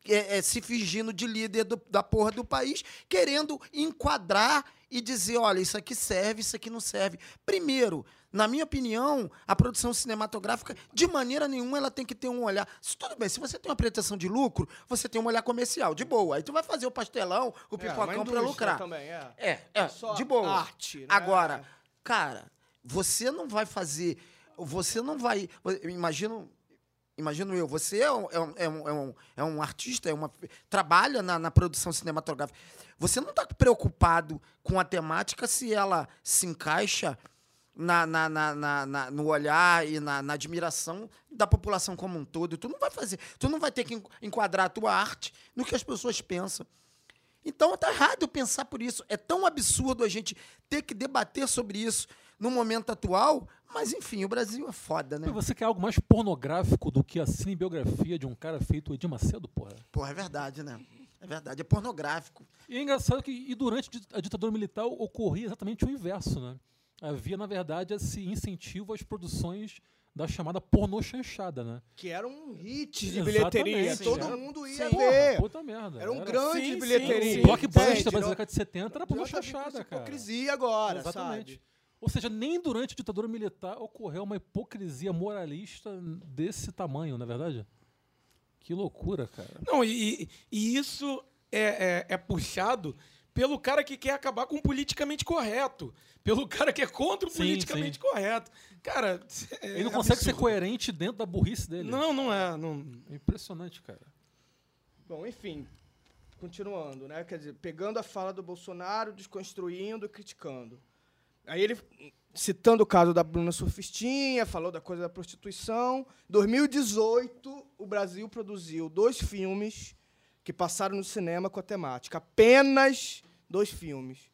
é, é, se fingindo de líder do- da porra do país, querendo enquadrar e dizer, olha, isso aqui serve, isso aqui não serve. Primeiro, na minha opinião, a produção cinematográfica, de maneira nenhuma, ela tem que ter um olhar. Tudo bem, se você tem uma pretensão de lucro, você tem um olhar comercial, de boa. Aí tu vai fazer o pastelão, o É, pipocão para indústria lucrar. Também, é. É, é, Só de boa. arte, né? Agora, cara, você não vai fazer. Você não vai. Imagino. Imagino eu, você é um, é um, é um, é um, é um artista, é uma, trabalha na, na produção cinematográfica. Você não está preocupado com a temática se ela se encaixa na, na, na, na- no olhar e na, na admiração da população como um todo. Tu não vai fazer, tu não vai ter que en- enquadrar a tua arte no que as pessoas pensam. Então tá errado eu pensar por isso. É tão absurdo a gente ter que debater sobre isso no momento atual, mas enfim, o Brasil é foda, né? Você quer algo mais pornográfico do que a cinebiografia de um cara feito Edir Macedo, porra? Porra, é verdade, né? É verdade, é pornográfico. E é engraçado que e durante a ditadura militar ocorria exatamente o inverso, né? Havia, na verdade, esse incentivo às produções da chamada pornô chanchada, né? Que era um hit de Exatamente, bilheteria. sim. Todo Era- mundo ia Sim. ver. Puta merda. Era um grande Sim, de sim, bilheteria. sim. O blockbuster da década de 70 era pornô chanchada, cara. hipocrisia agora, Exatamente. sabe? Ou seja, nem durante a ditadura militar ocorreu uma hipocrisia moralista desse tamanho, não é verdade? Que loucura, cara. Não, e, e- isso é, é- é puxado pelo cara que quer acabar com o politicamente correto. Pelo cara que é contra o Sim, politicamente correto. Cara, é Ele não consegue ser absurdo. coerente dentro da burrice dele. Não, não é. Não... É impressionante, cara. Bom, enfim, continuando, né? Quer dizer, pegando a fala do Bolsonaro, desconstruindo, criticando. Aí ele, citando o caso da Bruna Surfistinha, falou da coisa da prostituição. 2018, o Brasil produziu dois filmes que passaram no cinema com a temática. Apenas dois filmes.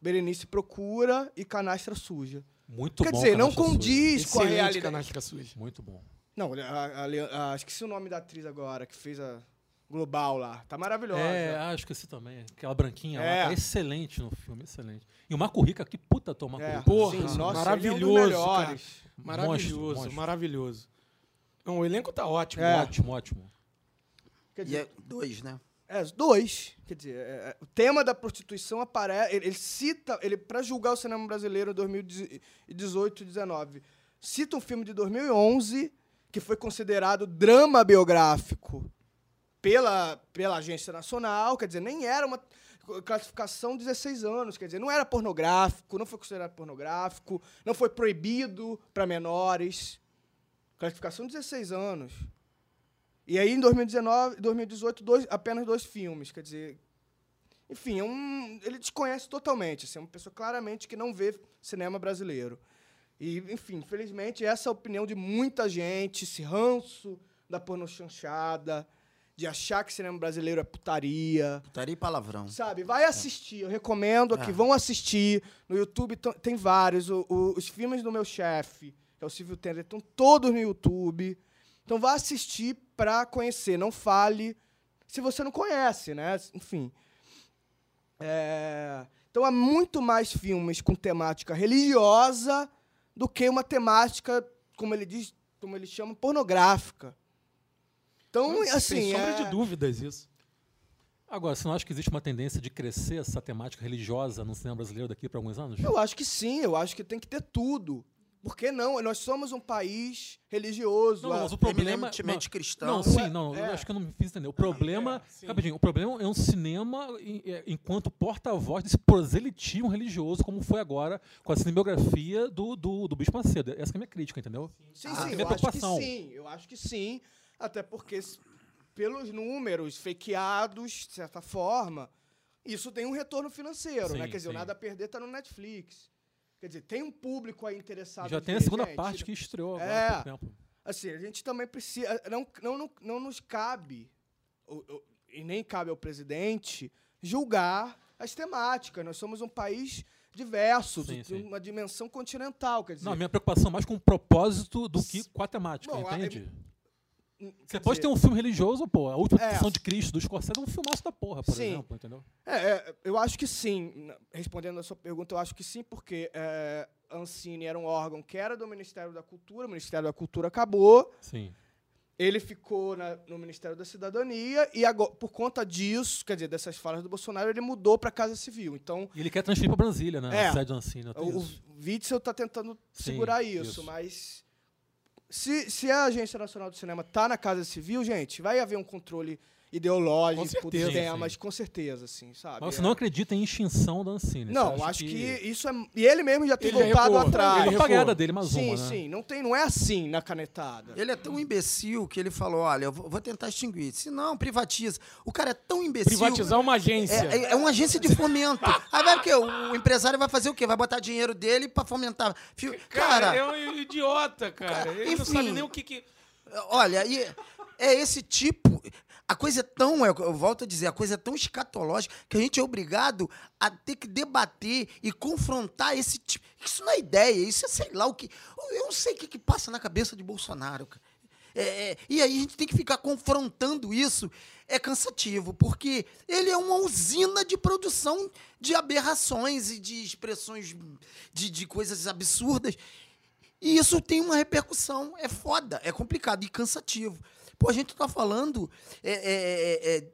Berenice Procura e Canastra Suja. Muito Quer bom. dizer, não Suja. condiz com a realidade. canastra suja. Muito bom. Não, a, a, a, esqueci o nome da atriz agora, que fez a Global lá. Tá maravilhosa. É, ah, esqueci também. Aquela branquinha É. lá. Tá excelente no filme, excelente. E o Marco Rica, que puta Marco É, Rica. Porra, sim, nossa, maravilhoso, ele é um melhores. Maravilhoso, monstro. maravilhoso. Não, o elenco tá ótimo. É. Ótimo, ótimo. Quer E dizer, é dois, né? é, os dois. Quer dizer, é, é, o tema da prostituição aparece. Ele, ele cita, ele para julgar o cinema brasileiro em 2018 e 2019, cita um filme de 2011 que foi considerado drama biográfico pela, pela agência nacional. Quer dizer, nem era uma classificação 16 anos, quer dizer, não era pornográfico, não foi considerado pornográfico, não foi proibido para menores. Classificação 16 anos. E aí, em 2019, 2018, dois, apenas dois filmes. Quer dizer. Enfim, é um, ele desconhece totalmente. Assim, é uma pessoa claramente que não vê cinema brasileiro. E, enfim, infelizmente, essa é a opinião de muita gente, esse ranço da pornochanchada, de achar que cinema brasileiro é putaria. Putaria e palavrão. Sabe, vai assistir. Eu recomendo aqui, É. vão assistir. No YouTube tem vários. O- o- os filmes do meu chefe, que é o Silvio Tender, estão todos no YouTube. Então vá assistir pra conhecer. Não fale se você não conhece, né? Enfim. É, Então há muito mais filmes com temática religiosa do que uma temática, como ele diz, como ele chama, pornográfica. Então, assim. Sem sombra é- de dúvidas isso. Agora, você não acha que existe uma tendência de crescer essa temática religiosa no cinema brasileiro daqui para alguns anos? Eu acho que sim, eu acho que tem que ter tudo. Por que não? Nós somos um país religioso. Não, a- mas o problema Eminentemente não, cristão. Não, sim, não. Eu é. acho que eu não me fiz entender. O problema, é, sim. rapidinho, o problema é um cinema em- é, enquanto porta-voz desse proselitismo religioso, como foi agora com a cinebiografia do, do, do Bispo Macedo. Essa que é a minha crítica, entendeu? Sim, Ah, sim, minha eu acho que preocupação. sim. Eu acho que sim. Até porque, pelos números fakeados, de certa forma, isso tem um retorno financeiro, Sim, né? Quer dizer, o sim. Nada a Perder tá no Netflix. Quer dizer, tem um público aí interessado Já em tem a segunda gente. parte que estreou agora É. há pouco tempo. Assim, a gente também precisa. Não, não, não, não nos cabe, o- o- e nem cabe ao presidente, julgar as temáticas. Nós somos um país diverso, Sim, de, sim. uma dimensão continental. Quer dizer, Não, a minha preocupação é mais com o propósito do que com a temática, Bom, a- entende? hum, Você pode dizer, ter um filme religioso, pô. A última É. De Cristo do Scorsese é um filmaço da porra, por Sim. exemplo, entendeu? É, é, eu acho que sim. Respondendo a sua pergunta, eu acho que sim, porque é, a Ancine era um órgão que era do Ministério da Cultura, o Ministério da Cultura acabou, Sim. ele ficou na- no Ministério da Cidadania e agora, por conta disso, quer dizer, dessas falas do Bolsonaro, ele mudou para a Casa Civil. Então, E ele quer transferir para Brasília, né? É. A sede Ancine. tem o, o. Witzel está tentando Sim, segurar isso, isso. mas se, se a Agência Nacional do Cinema está na Casa Civil, gente, vai haver um controle ideológico Com certeza. temas, sim. com certeza, assim, sabe? Mas você É. não acredita em extinção da Ancine? Não, acho que... isso é. E ele mesmo já tem Ele voltado recuou. atrás. Ele A recuou. apagada dele, mais sim, uma, né? sim. Não, tem, não é assim na canetada. Ele é tão imbecil que ele falou: olha, eu vou tentar extinguir. Se não, privatiza. O cara é tão imbecil. Privatizar uma agência. É, é- é uma agência de fomento. Aí vai o quê? O empresário vai fazer o quê? Vai botar dinheiro dele pra fomentar. Cara, Cara, é um idiota, cara. Cara, Ele não enfim. sabe nem o que que... olha, e é esse tipo. A coisa é tão, eu eu volto a dizer, a coisa é tão escatológica que a gente é obrigado a ter que debater e confrontar esse tipo. Isso não é ideia, isso é sei lá o que. Eu não sei o que, que passa na cabeça de Bolsonaro. É, é, e aí a gente tem que ficar confrontando isso. É cansativo, porque ele é uma usina de produção de aberrações e de expressões de, de coisas absurdas. E isso tem uma repercussão. É foda, é complicado e cansativo. Pô, a gente tá falando. é, é, é, é,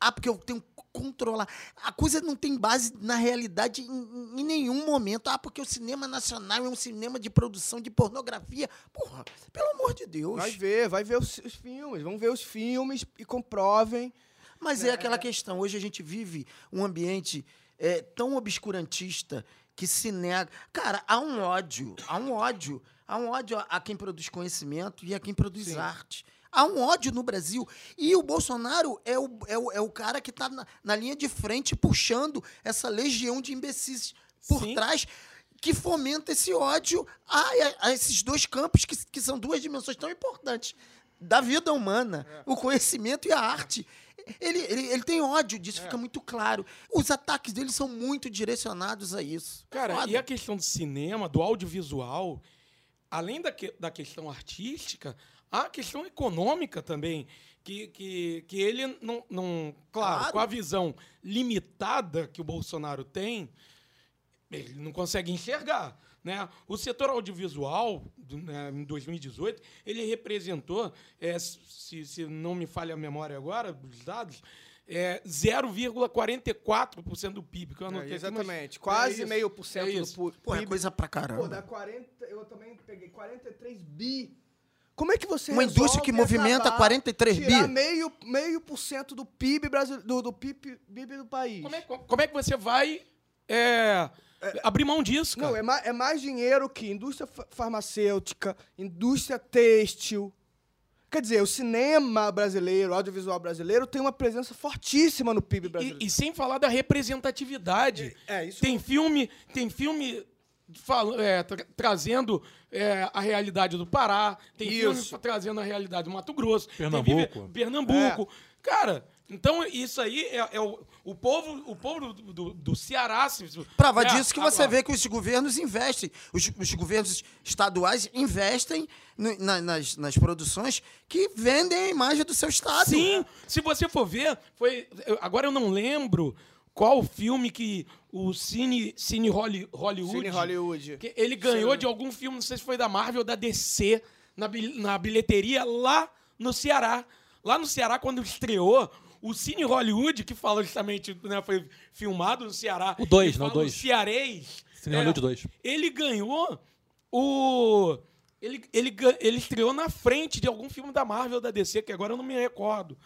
ah, porque eu tenho que controlar. A coisa não tem base na realidade em, em nenhum momento. Ah, porque o cinema nacional é um cinema de produção de pornografia. Porra, pelo amor de Deus. Vai ver, vai ver os, os filmes. Vamos ver os filmes e comprovem. Mas é aquela questão. Hoje a gente vive um ambiente é, tão obscurantista que se nega. Cara, há um ódio. Há um ódio. Há um ódio a, a quem produz conhecimento e a quem produz arte. Há um ódio no Brasil. E o Bolsonaro é o, é o, é o cara que está na, na linha de frente puxando essa legião de imbecis por Sim. trás que fomenta esse ódio a, a- a esses dois campos que, que são duas dimensões tão importantes da vida humana, o conhecimento e a arte. Ele, ele, ele tem ódio disso, fica muito claro. Os ataques dele são muito direcionados a isso. Cara, Foda. e a questão do cinema, do audiovisual, além da, que- da questão artística, a questão econômica também. Que, que, que ele não, não. Claro, Claro. com a visão limitada que o Bolsonaro tem, ele não consegue enxergar. Né? O setor audiovisual, do- né, em 2018, ele representou, é, se, se não me falha a memória agora, dos dados, é 0,44% do PIB. Que eu anotei aqui, mas exatamente. Quase é isso, meio por cento é do isso. pu- Pô, é PIB. coisa pra Pô, dá caramba. 40, eu também peguei 43 bi. Como é que você Uma indústria que movimenta acabar, 43 bi? meio, meio por cento do PIB, brasile- do, do PIB, PIB do país? Como é, como é que você vai é, abrir mão disso, cara. Não, é, ma- é mais dinheiro que indústria fa- farmacêutica, indústria têxtil. Quer dizer, o cinema brasileiro, o audiovisual brasileiro, tem uma presença fortíssima no PIB brasileiro. E, e sem falar da representatividade. É, isso Tem filme, tem filme é, tra- trazendo é, a realidade do Pará, tem Isso. filme trazendo a realidade do Mato Grosso, tem Pernambuco. Pernambuco. Cara, então isso aí é, é o, o povo, o povo do, do, do Ceará. se- Prova é, disso que você agora, vê que os governos investem. Os, os governos estaduais investem no- na- nas, nas produções que vendem a imagem do seu estado. Sim, se você for ver, foi. agora eu não lembro qual filme que o Cine, Cine Holly- Hollywood. Cine Hollywood. que ele ganhou de algum filme, não sei se foi da Marvel ou da DC, na, na bilheteria lá no Ceará. Lá no Ceará, quando estreou, o Cine Hollywood, que fala justamente, né, foi filmado no Ceará. O dois, não, o fala dois. Cearês. Cine Hollywood dois. Ele ganhou o. Ele, ele, ele estreou na frente de algum filme da Marvel ou da DC, que agora eu não me recordo.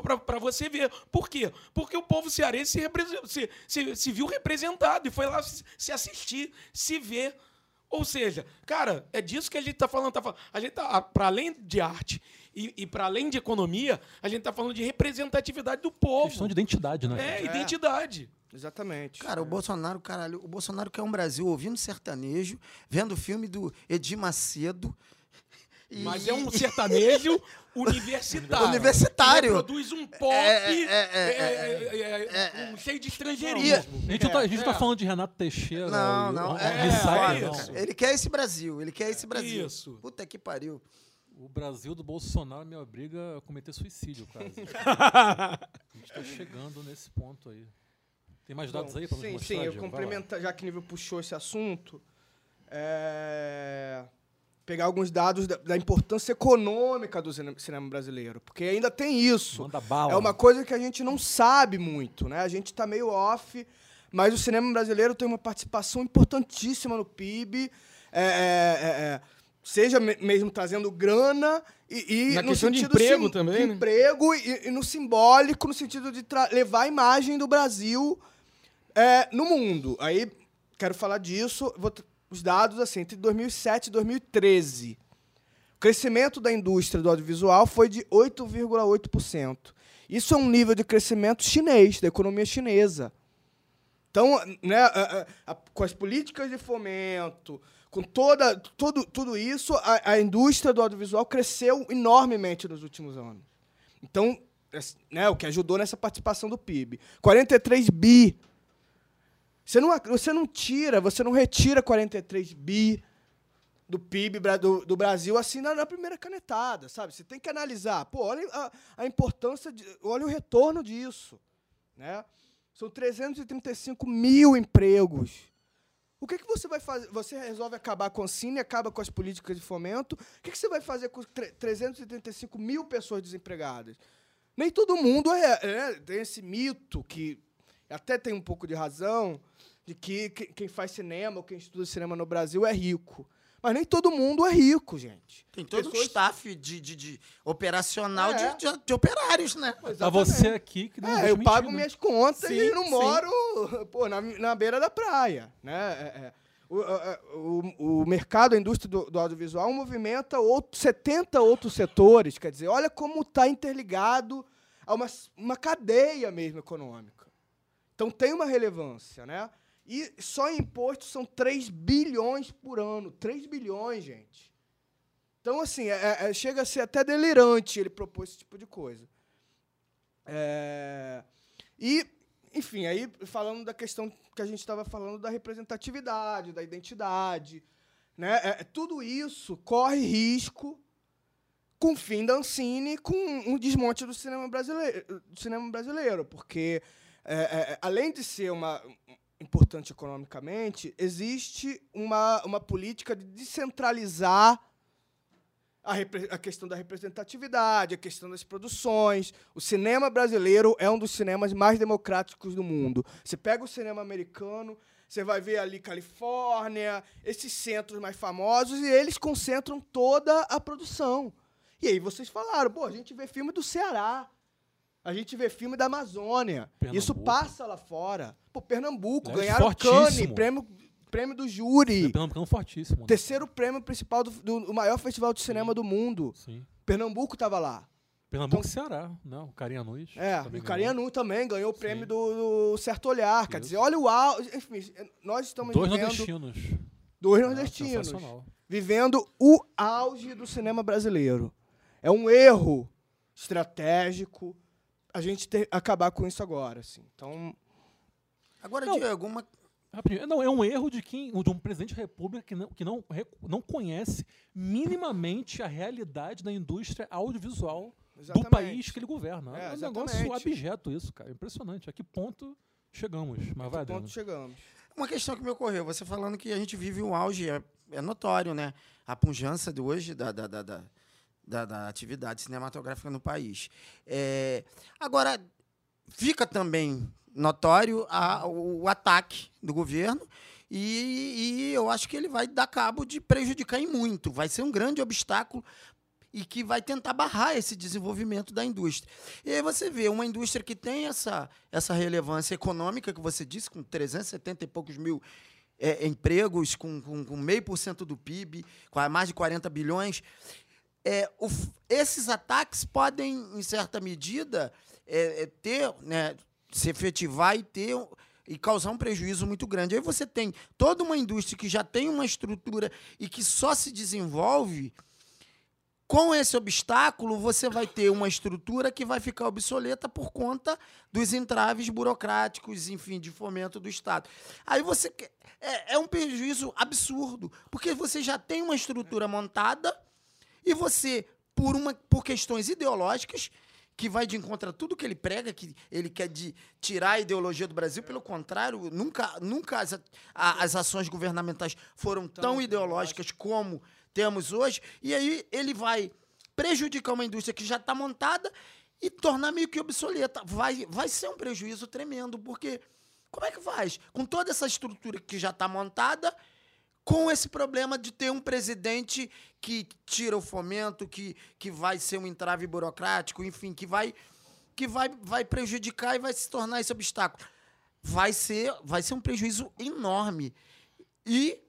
Pra você ver. Por quê? Porque o povo cearense se, se, se, se viu representado e foi lá se, se assistir, se ver. Ou seja, cara, é disso que a gente tá falando. Tá falando. A gente tá, para além de arte e, e para além de economia, a gente tá falando de representatividade do povo. Questão de identidade, né? É, cara? identidade. Exatamente. Cara, o Bolsonaro, caralho, o Bolsonaro quer um Brasil ouvindo sertanejo, vendo o filme do Edir Macedo. E- Mas é um sertanejo universitário. Universitário. Que reproduz um pop É, é, é, é, é, é, um cheio de estrangeirismo. E- A gente, não tá, É, tá é. falando de Renato Teixeira. Não, e- não. É, é não. Ele quer esse Brasil, ele quer esse Brasil. Isso. Puta que pariu. O Brasil do Bolsonaro me obriga a cometer suicídio, quase. a gente tá chegando nesse ponto aí. Tem mais dados aí pra nos sim, mostrar, sim, eu já que o nível puxou esse assunto, é, pegar alguns dados da, da importância econômica do cine- cinema brasileiro, porque ainda tem isso. Manda bala. É uma coisa que a gente não sabe muito, né? A gente tá meio off, mas o cinema brasileiro tem uma participação importantíssima no PIB, é, é, é, é, seja me- mesmo trazendo grana e, e Na no questão de sentido emprego sim- também, de né? emprego e, e no simbólico, no sentido de levar a imagem do Brasil é, no mundo. Aí, quero falar disso. Vou os dados, assim, entre 2007 e 2013. O crescimento da indústria do audiovisual foi de 8,8%. Isso é um nível de crescimento chinês, da economia chinesa. Então, né, a- a- a- com as políticas de fomento, com toda, todo, tudo isso, a, indústria do audiovisual cresceu enormemente nos últimos anos. Então, es- né, o que ajudou nessa participação do PIB. 43 bi. Você não, você não tira, você não retira 43 bi do PIB do, do Brasil assim na, na primeira canetada, sabe? Você tem que analisar. Pô, olha a, a importância, de, olha o retorno disso. Né? São 335 mil empregos. O que, que você vai fazer? Você resolve acabar com o Cine, acaba com as políticas de fomento. O que, que você vai fazer com tre- 335 mil pessoas desempregadas? Nem todo mundo é, é- tem esse mito que até tem um pouco de razão de que que- quem faz cinema ou quem estuda cinema no Brasil é rico. Mas nem todo mundo é rico, gente. Tem todo um Pessoas- staff de, de, de operacional É. de, de- de operários, né? Tá você aqui que não É, deixa eu pago né? minhas contas Sim, e não sim. moro pô, na, na beira da praia. Né? É, é. O, a- a- o, o mercado, a indústria do, do audiovisual movimenta outro, 70 outros setores. Quer dizer, olha como está interligado a uma, uma cadeia mesmo econômica. Então tem uma relevância. Né? E só em impostos são 3 bilhões por ano. 3 bilhões, gente. Então, assim, é- é- chega a ser até delirante ele propor esse tipo de coisa. É, E, enfim, aí falando da questão que a gente estava falando da representatividade, da identidade, né? É, tudo isso corre risco com o fim da Ancine, com um desmonte do cinema brasileiro, do cinema brasileiro porque é, é, além de ser uma importante economicamente, existe uma, uma política de descentralizar a, a questão da representatividade, a questão das produções. O cinema brasileiro é um dos cinemas mais democráticos do mundo. Você pega o cinema americano, você vai ver ali Califórnia, esses centros mais famosos, e eles concentram toda a produção. E aí vocês falaram, pô, a gente vê filme do Ceará. A gente vê filme da Amazônia. Isso Pernambuco. passa lá fora. Pô, Pernambuco, Leste ganharam o Cane, prêmio, prêmio do júri. Pernambucano fortíssimo. né? Terceiro prêmio principal do, do- maior festival de cinema do mundo. Sim. Pernambuco tava lá. Pernambuco e Ceará. Não, o Carinha. Então É, o ganhou. Carianu também ganhou o prêmio Sim. do, do Certo Olhar. Quer Isso. dizer, olha o auge. Enfim, nós estamos Dois vivendo... nordestinos. Dois É, nordestinos. sensacional. vivendo o auge do cinema brasileiro. É um erro estratégico a gente ter, acabar com isso agora, assim. Então, Agora, Não. Diego, uma, Rapidinho. Não, é um erro de quem, de um presidente da República que não, que não, não conhece minimamente a realidade da indústria audiovisual do Exatamente. país que ele governa. É, É, um negócio abjeto isso, cara. Impressionante. A que ponto chegamos? Mas vai, que ponto chegamos? uma questão que me ocorreu. Você falando que a gente vive um auge, é, é notório, né? A pujança de hoje da, da, da, da, da- da atividade cinematográfica no país. É, agora, fica também notório a- o, ataque do governo e, e eu acho que ele vai dar cabo de prejudicar em muito. Vai ser um grande obstáculo e que vai tentar barrar esse desenvolvimento da indústria. E aí você vê uma indústria que tem essa, essa relevância econômica que você disse, com 370 e poucos mil é, empregos, com, com, com meio por cento do PIB, com mais de 40 bilhões. É, o esses ataques podem, em certa medida, é, é, ter, né, se efetivar e ter e causar um prejuízo muito grande. Aí você tem toda uma indústria que já tem uma estrutura e que só se desenvolve com esse obstáculo, você vai ter uma estrutura que vai ficar obsoleta por conta dos entraves burocráticos, enfim, de fomento do Estado. Aí você. É, é um prejuízo absurdo, porque você já tem uma estrutura montada e você, por, uma, por questões ideológicas, que vai de encontro a tudo que ele prega, que ele quer de tirar a ideologia do Brasil, pelo contrário, nunca, nunca as, a- as ações governamentais foram tão ideológicas como temos hoje, e aí ele vai prejudicar uma indústria que já está montada e tornar meio que obsoleta. Vai, vai ser um prejuízo tremendo, porque como é que faz? Com toda essa estrutura que já está montada, com esse problema de ter um presidente que tira o fomento, que, que vai ser um entrave burocrático, enfim, que vai que vai, vai prejudicar e vai se tornar esse obstáculo. Vai ser, vai ser um prejuízo enorme. E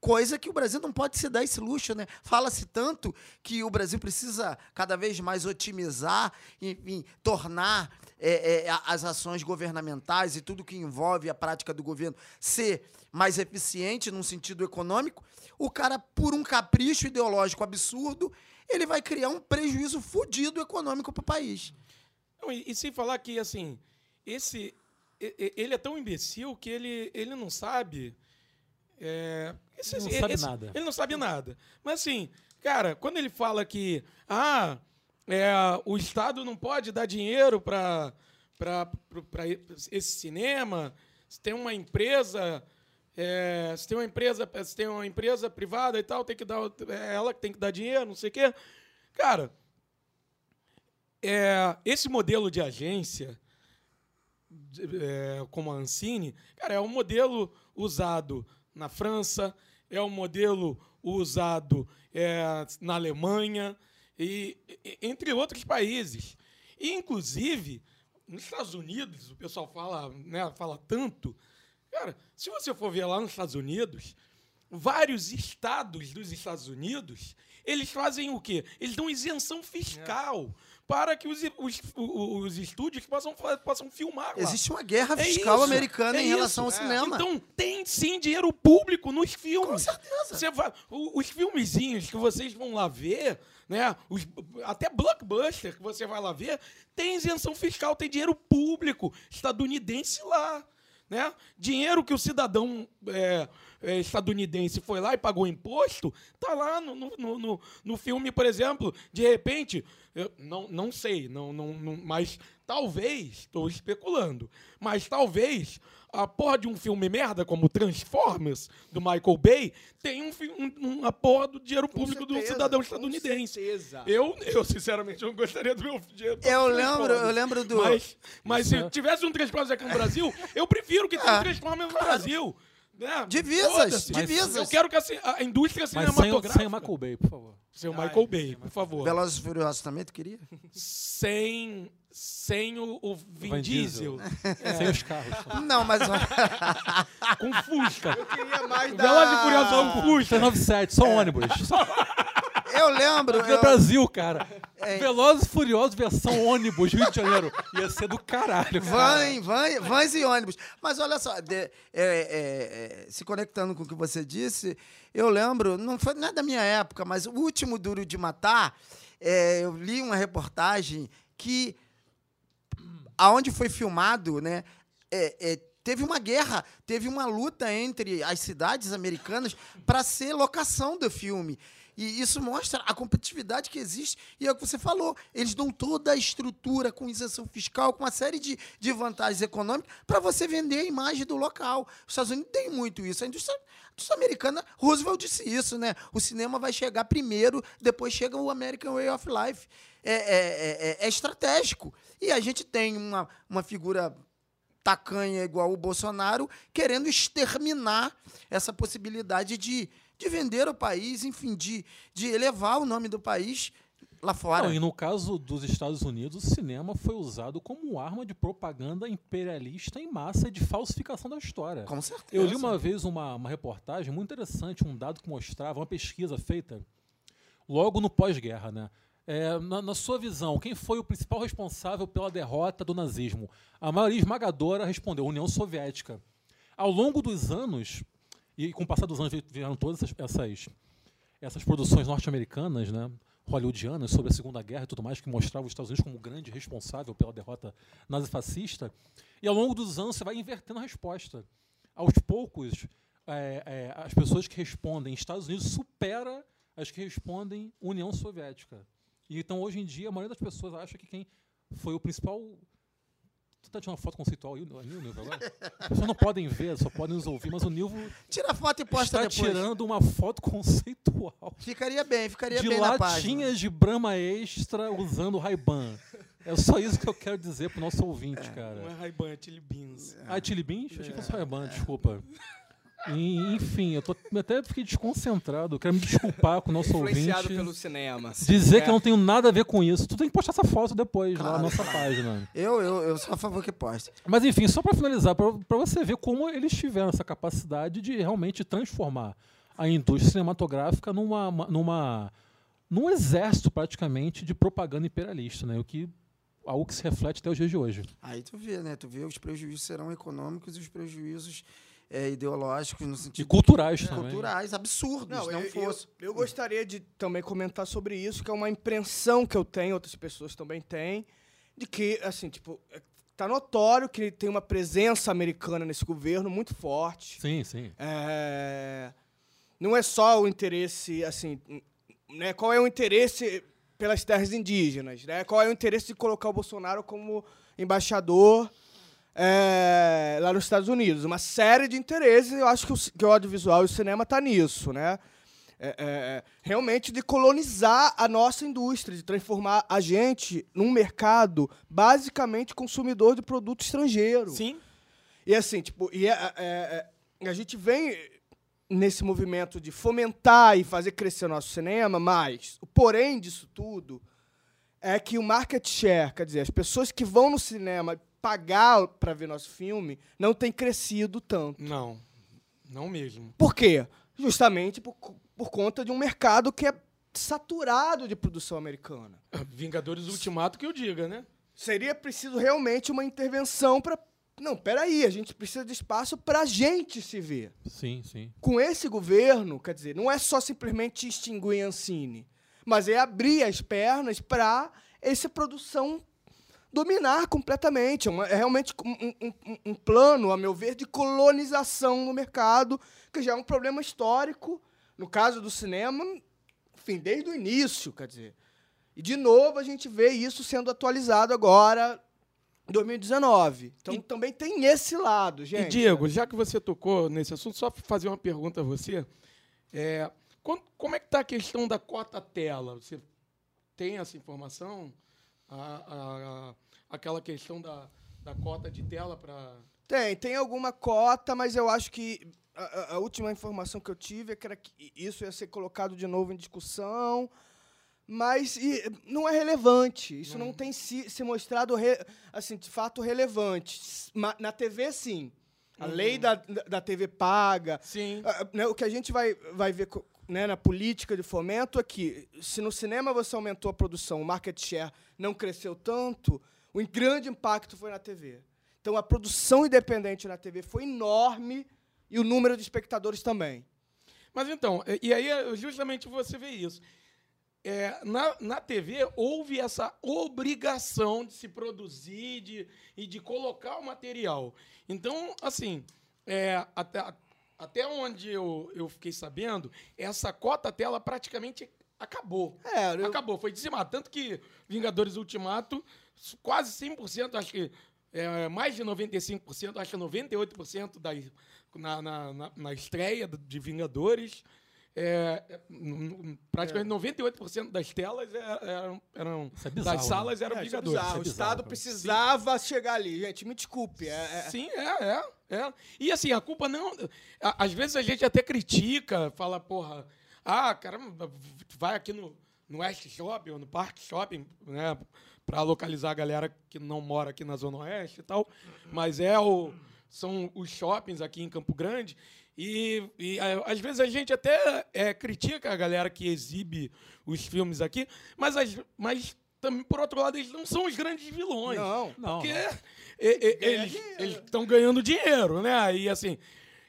coisa que o Brasil não pode se dar esse luxo, né? Fala-se tanto que o Brasil precisa cada vez mais otimizar, enfim, tornar é, é, as ações governamentais e tudo que envolve a prática do governo ser mais eficiente num sentido econômico. O cara, por um capricho ideológico absurdo, ele vai criar um prejuízo fudido econômico para o país. Não, e, e sem falar que, assim, esse, ele é tão imbecil que ele, ele não sabe. é, esse- Ele não esse- sabe esse- nada. Ele não sabe nada. Mas, assim, cara, quando ele fala que ah, é, o Estado não pode dar dinheiro para esse cinema, se tem uma empresa. é, se tem uma empresa, se tem uma empresa privada e tal, tem que dar, é ela que tem que dar dinheiro, não sei o quê. Cara, é, esse modelo de agência, é, como a Ancine, cara, é um modelo usado na França, é um modelo usado é, na Alemanha, e, entre outros países. E, inclusive, nos Estados Unidos, o pessoal fala, né, fala tanto. Cara, se você for ver lá nos Estados Unidos, vários estados dos Estados Unidos, eles fazem o quê? Eles dão isenção fiscal para que os, os, os, os estúdios possam, possam filmar lá. Existe uma guerra É fiscal isso, americana é em relação ao isso. cinema. Então tem sim dinheiro público nos filmes. Com certeza. Vai, os filmezinhos que vocês vão lá ver, né? Os, até blockbuster que você vai lá ver, tem isenção fiscal, tem dinheiro público estadunidense lá. Né? Dinheiro que o cidadão é, é, estadunidense foi lá e pagou imposto, tá lá no, no, no- no, filme, por exemplo. De repente, não, não sei, não, não, não- mas talvez, estou especulando, mas talvez a porra de um filme merda como Transformers, do Michael Bay, tenha um, um, uma porra do dinheiro público do certeza, cidadão com estadunidense. certeza. Eu, eu, sinceramente, não gostaria do meu dinheiro. Eu lembro, eu lembro do. Mas, mas se é- tivesse um Transformers aqui no Brasil, eu prefiro que tenha um Ah, Transformers no Brasil. Né? Divisas, divisas. Eu quero que a, a indústria Mas sem, cinematográfica... sem o Michael Bay, por favor. Sem o Michael Bay, por favor. Velozes e Furiosos também, tu queria? Sem, sem o, o Vin, Van Diesel. Diesel. Sem os carros. Não, mas... Com Fusca. Eu queria mais da... Velozes e Furiosos com Fusca. 397, só ônibus. Só eu lembro... no eu- Brasil, cara. É. Velozes e Furiosos versão ônibus, Rio de Janeiro. Ia ser do caralho, cara. Van, van, vans e ônibus. Mas olha só, de- é, é, é, se conectando com o que você disse, eu lembro, não foi não é da minha época, mas o último Duro de Matar, é, eu li uma reportagem que aonde foi filmado, né? é, teve uma guerra, teve uma luta entre as cidades americanas para ser locação do filme. E isso mostra a competitividade que existe. E é o que você falou. Eles dão toda a estrutura com isenção fiscal, com uma série de, de vantagens econômicas para você vender a imagem do local. Os Estados Unidos tem muito isso. A indústria, a indústria americana, Roosevelt disse isso, né? O cinema vai chegar primeiro, depois chega o American Way of Life. É, é- é- é estratégico. E a gente tem uma, uma figura tacanha igual o Bolsonaro, querendo exterminar essa possibilidade de, de vender o país, enfim, de, de elevar o nome do país lá fora. Não, e no caso dos Estados Unidos, o cinema foi usado como arma de propaganda imperialista em massa e de falsificação da história. Com certeza. Eu li uma vez uma, uma reportagem muito interessante, um dado que mostrava, uma pesquisa feita logo no pós-guerra, né? É, na, na sua visão, quem foi o principal responsável pela derrota do nazismo? A maioria esmagadora respondeu União Soviética. Ao longo dos anos, e com o passar dos anos vieram todas essas, essas, essas produções norte-americanas, né, hollywoodianas, sobre a Segunda Guerra e tudo mais, que mostravam os Estados Unidos como grande responsável pela derrota nazifascista. E ao longo dos anos você vai invertendo a resposta. Aos poucos, é, é, as pessoas que respondem Estados Unidos supera as que respondem União Soviética. E então, hoje em dia, a maioria das pessoas acha que quem foi o principal. Tu tá tirando uma foto conceitual aí, aí Nilvo, agora? Pessoas não podem ver, só podem nos ouvir, mas o Nilvo Tira a foto e posta está depois. tirando uma foto conceitual Ficaria bem, ficaria de bem na página. latinhas de Brahma Extra usando Ray-Ban. É só isso que eu quero dizer pro nosso ouvinte, Não cara. é Ray-Ban, é Chili Beans. Ah, Chili Beans? Achei que fosse Ray-Ban, desculpa. E, enfim, eu tô, até fiquei desconcentrado. Eu quero me desculpar com o nosso Influenciado ouvinte. pelo cinema. Dizer É. que eu não tenho nada a ver com isso. Tu tem que postar essa foto depois lá na Claro. nossa página. Eu, eu, eu sou a favor que poste. Mas enfim, só para finalizar, para você ver como eles tiveram essa capacidade de realmente transformar a indústria cinematográfica numa, uma- numa num exército praticamente de propaganda imperialista, né? O que algo que se reflete até os dias de hoje. Aí tu vê, né? Tu vê os prejuízos serão econômicos e os prejuízos é, ideológicos no E sentido culturais também. culturais absurdos, Não, não, eu, fosse. eu, eu gostaria de também comentar sobre isso, que é uma impressão que eu tenho, outras pessoas também têm, de que, assim, tipo, é- tá notório que tem uma presença americana nesse governo muito forte. Sim, sim. É, não é só o interesse, assim, né? Qual é o interesse pelas terras indígenas, né? Qual é o interesse de colocar o Bolsonaro como embaixador é, lá nos Estados Unidos? Uma série de interesses. Eu acho que o, que o audiovisual e o cinema tá nisso, né? É, é, realmente de colonizar a nossa indústria, de transformar a gente num mercado basicamente consumidor de produto estrangeiro. Sim. E assim, tipo, e é- é- é- a gente vem nesse movimento de fomentar e fazer crescer o nosso cinema, mas o porém disso tudo é que o market share, quer dizer, as pessoas que vão no cinema pagar para ver nosso filme, não tem crescido tanto. Não. Não mesmo. Por quê? Justamente por, por conta de um mercado que é saturado de produção americana. Vingadores Ultimato que eu diga, né? Seria preciso realmente uma intervenção para. Não, peraí, a gente precisa de espaço para a gente se ver. Sim, sim. Com esse governo, quer dizer, não é só simplesmente extinguir Ancine, mas é abrir as pernas para essa produção dominar completamente. É, uma- é realmente um, um- um- plano, a meu ver, de colonização no mercado, que já é um problema histórico, no caso do cinema, enfim, desde o início, quer dizer. E, de novo, a gente vê isso sendo atualizado agora, em 2019. Então, E- também tem esse lado, gente. E, Diego, já que você tocou nesse assunto, só fazer uma pergunta a você. É, como é que está a questão da cota tela? Você tem essa informação? A- a- aquela questão da, da cota de tela para Tem, tem alguma cota, mas eu acho que a, a- última informação que eu tive é que, era que isso ia ser colocado de novo em discussão, mas e, não é relevante. Isso não tem se, se mostrado re- assim, de fato relevante. Na TV, sim. A lei da, da TV paga, Sim. né, o que a gente vai, vai ver co- né, na política de fomento é que, se no cinema você aumentou a produção, o market share não cresceu tanto, o grande impacto foi na TV. Então, a produção independente na TV foi enorme e o número de espectadores também. Mas então, e- aí justamente você vê isso. É, na, na TV houve essa obrigação de se produzir de, e de colocar o material. Então, assim, é, até, até onde eu, eu fiquei sabendo, essa cota tela praticamente acabou. É, eu- Acabou, foi dizimado. Tanto que Vingadores Ultimato, quase 100%, acho que é, mais de 95%, acho que 98% da, na, na, na, estreia de Vingadores. É, é, praticamente 98% das telas é- eram, eram é bizarro, das salas né? eram É, é Vingadores. bizarro. É o bizarro, Estado cara. precisava chegar ali. Gente, me desculpe. é- é- Sim, é, é, é. E assim, a culpa não. Às vezes a gente até critica, fala, porra, ah, caramba, vai aqui no, no West Shopping ou no Park Shopping, né? Pra localizar a galera que não mora aqui na Zona Oeste e tal. Mas é o. São os shoppings aqui em Campo Grande. E, e, às vezes a gente até é, critica a galera que exibe os filmes aqui, mas, as- mas também, por outro lado, eles não são os grandes vilões. Não, não, Porque não. Eles estão ganhando dinheiro, né? E assim,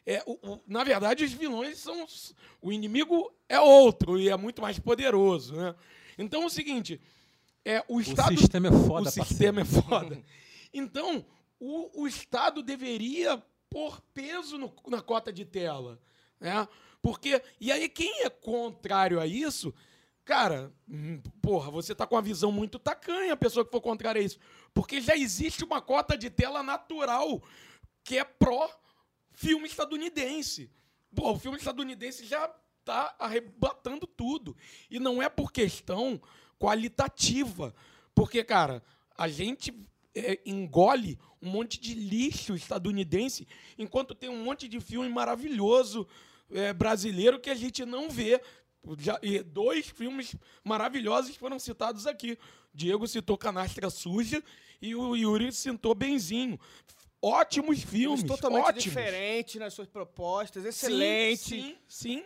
é, o- o- na verdade, os vilões são. O inimigo é outro e é muito mais poderoso, né? Então é o seguinte: é, o Estado. sistema é foda, O sistema é foda. Então, o, o Estado deveria pôr peso no- na cota de tela. Né? Porque. E aí, quem é contrário a isso. Cara, hum, porra, você tá com uma visão muito tacanha, a pessoa que for contrária a isso. Porque já existe uma cota de tela natural que é pró filme estadunidense. Pô, o filme estadunidense já tá arrebatando tudo. E não é por questão qualitativa. Porque, cara, a gente é, engole um monte de lixo estadunidense, enquanto tem um monte de filme maravilhoso é, brasileiro que a gente não vê. Já, e dois filmes maravilhosos foram citados aqui. Diego citou Canastra Suja e o Yuri citou Benzinho. Ótimos filmes. Filmes totalmente ótimos. diferentes nas suas propostas, Sim, excelente. Sim, sim.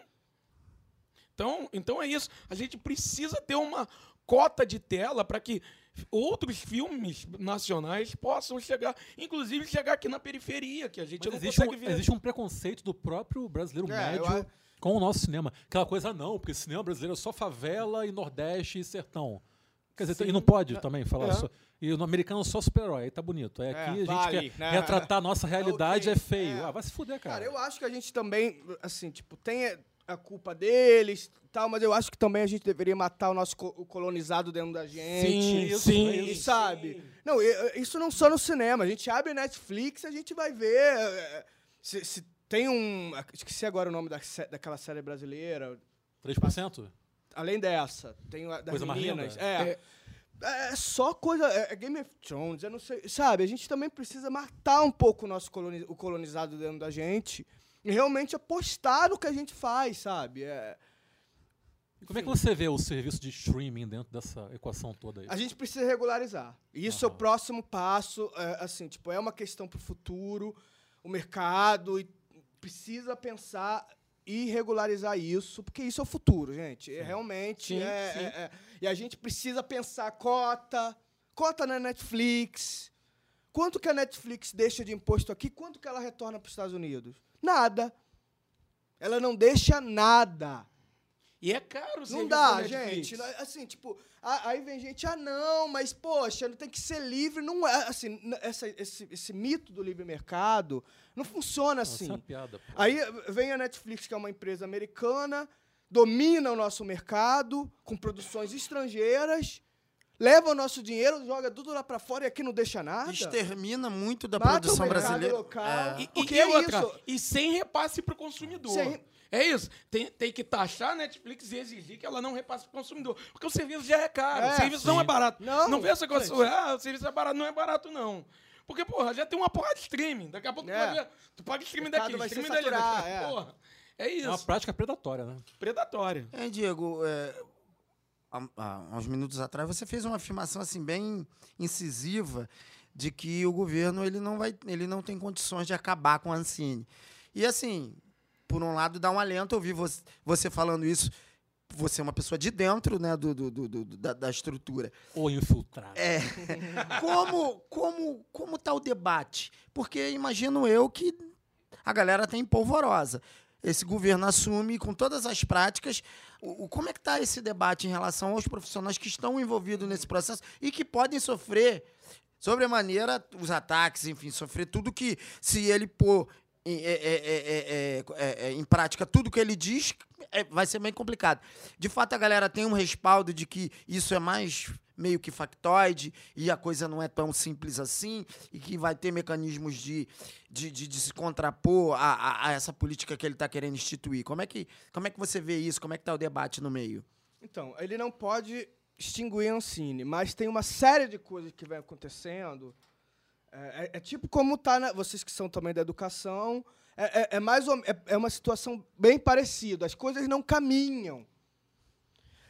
Então, então é isso. A gente precisa ter uma cota de tela para que outros filmes nacionais possam chegar, inclusive chegar aqui na periferia, que a gente Mas não existe, um, consegue ver. existe um preconceito do próprio brasileiro É, médio eu com o nosso cinema. Aquela coisa, não, porque cinema brasileiro é só favela e Nordeste e sertão. Quer dizer, e não pode também falar É. só. E no americano só super-herói, aí tá bonito. É, aqui a gente vale, quer né? retratar a nossa realidade, ok, é feio. é. Ah, vai se fuder, cara. Cara, eu acho que a gente também, assim, tipo, tem a culpa deles tal, mas eu acho que também a gente deveria matar o nosso co- o colonizado dentro da gente. Sim, isso, sim, é isso. sabe? Não, e- e- isso não só no cinema. A gente abre Netflix, a gente vai ver. eh, Se, se tem um. Esqueci agora o nome da, daquela série brasileira. 3%? Além dessa, tem a das Coisa meninas. linda? É. É só coisa. É é Game of Thrones, eu não sei. Sabe, a gente também precisa matar um pouco o nosso coloni- o colonizado dentro da gente e realmente apostar no que a gente faz, sabe? É, como é que você vê o serviço de streaming dentro dessa equação toda aí? a gente precisa regularizar. E isso é o próximo passo. é, assim, tipo, é uma questão para o futuro, o mercado, e precisa pensar e regularizar isso, porque isso é o futuro, gente. É, realmente. Sim, é- sim. é- é. e a gente precisa pensar cota, cota na Netflix. Quanto que a Netflix deixa de imposto aqui? Quanto que ela retorna para os Estados Unidos? Nada. Ela não deixa nada. E é caro Não dá, gente. Assim, tipo, aí vem gente, ah, não, mas, poxa, não tem que ser livre. Não é, assim, essa- esse, esse mito do livre mercado não funciona Nossa, assim. é uma piada. pô. Aí vem a Netflix, que é uma empresa americana, domina o nosso mercado com produções estrangeiras, leva o nosso dinheiro, joga tudo lá pra fora e aqui não deixa nada. Extermina muito da Mata produção brasileira. local. É. E, Porque e é outra, isso. e sem repasse para o consumidor. Sem- É isso. Tem, tem que taxar a Netflix e exigir que ela não repasse para o consumidor. Porque o serviço já é caro. É, o serviço não sim. é barato. Não, Não vê essa coisa. Ah, o serviço é barato. Não é barato, não. Porque, porra, já tem uma porra de streaming. Daqui a pouco tu É. Tu paga streaming O mercado daqui, vai se streaming dali. daqui. é. Porra, é É isso. uma prática predatória, né? Predatória. É, Diego, é, há, há uns minutos atrás você fez uma afirmação assim bem incisiva de que o governo ele não vai, ele não tem condições de acabar com a Ancine. E assim, por um lado dá um alento ouvir você, você falando isso. Você é uma pessoa de dentro, né, do, do- do- do- da, da estrutura. Ou infiltrado. É. Como, como, como tá o debate? Porque imagino eu que a galera tem polvorosa. Esse governo assume com todas as práticas. O, o- como é que está esse debate em relação aos profissionais que estão envolvidos nesse processo e que podem sofrer sobremaneira os ataques, enfim, sofrer tudo que, se ele pôr é, é, é, é, é, em prática tudo que ele diz, vai ser bem complicado. De fato, a galera tem um respaldo de que isso é mais meio que factoide e a coisa não é tão simples assim e que vai ter mecanismos de, de, de, de se contrapor a, a, a essa política que ele está querendo instituir. Como é, que, como é que você vê isso? Como é que está o debate no meio? Então, ele não pode extinguir Ancine, mas tem uma série de coisas que vem acontecendo. É, é- é tipo como tá na, vocês que são também da educação, é, é- é mais ou- é, é uma situação bem parecida. As coisas não caminham.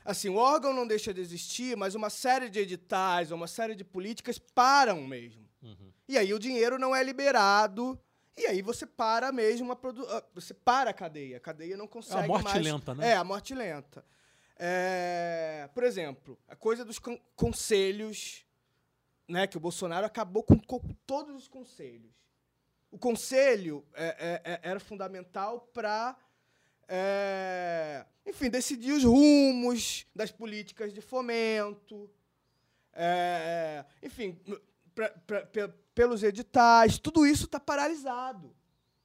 Assim, o órgão não deixa de existir, mas uma série de editais, uma série de políticas param mesmo. E aí o dinheiro não é liberado. E aí você para mesmo a produ a- você para a cadeia. A cadeia não consegue morte mais- lenta, né? É, a morte lenta. É, por exemplo, a coisa dos con- conselhos, né, que o Bolsonaro acabou com, com todos os conselhos. O conselho é, é, é, era fundamental para, enfim, decidir os rumos das políticas de fomento, é, enfim, pra- pra- pe- pelos editais, tudo isso está paralisado.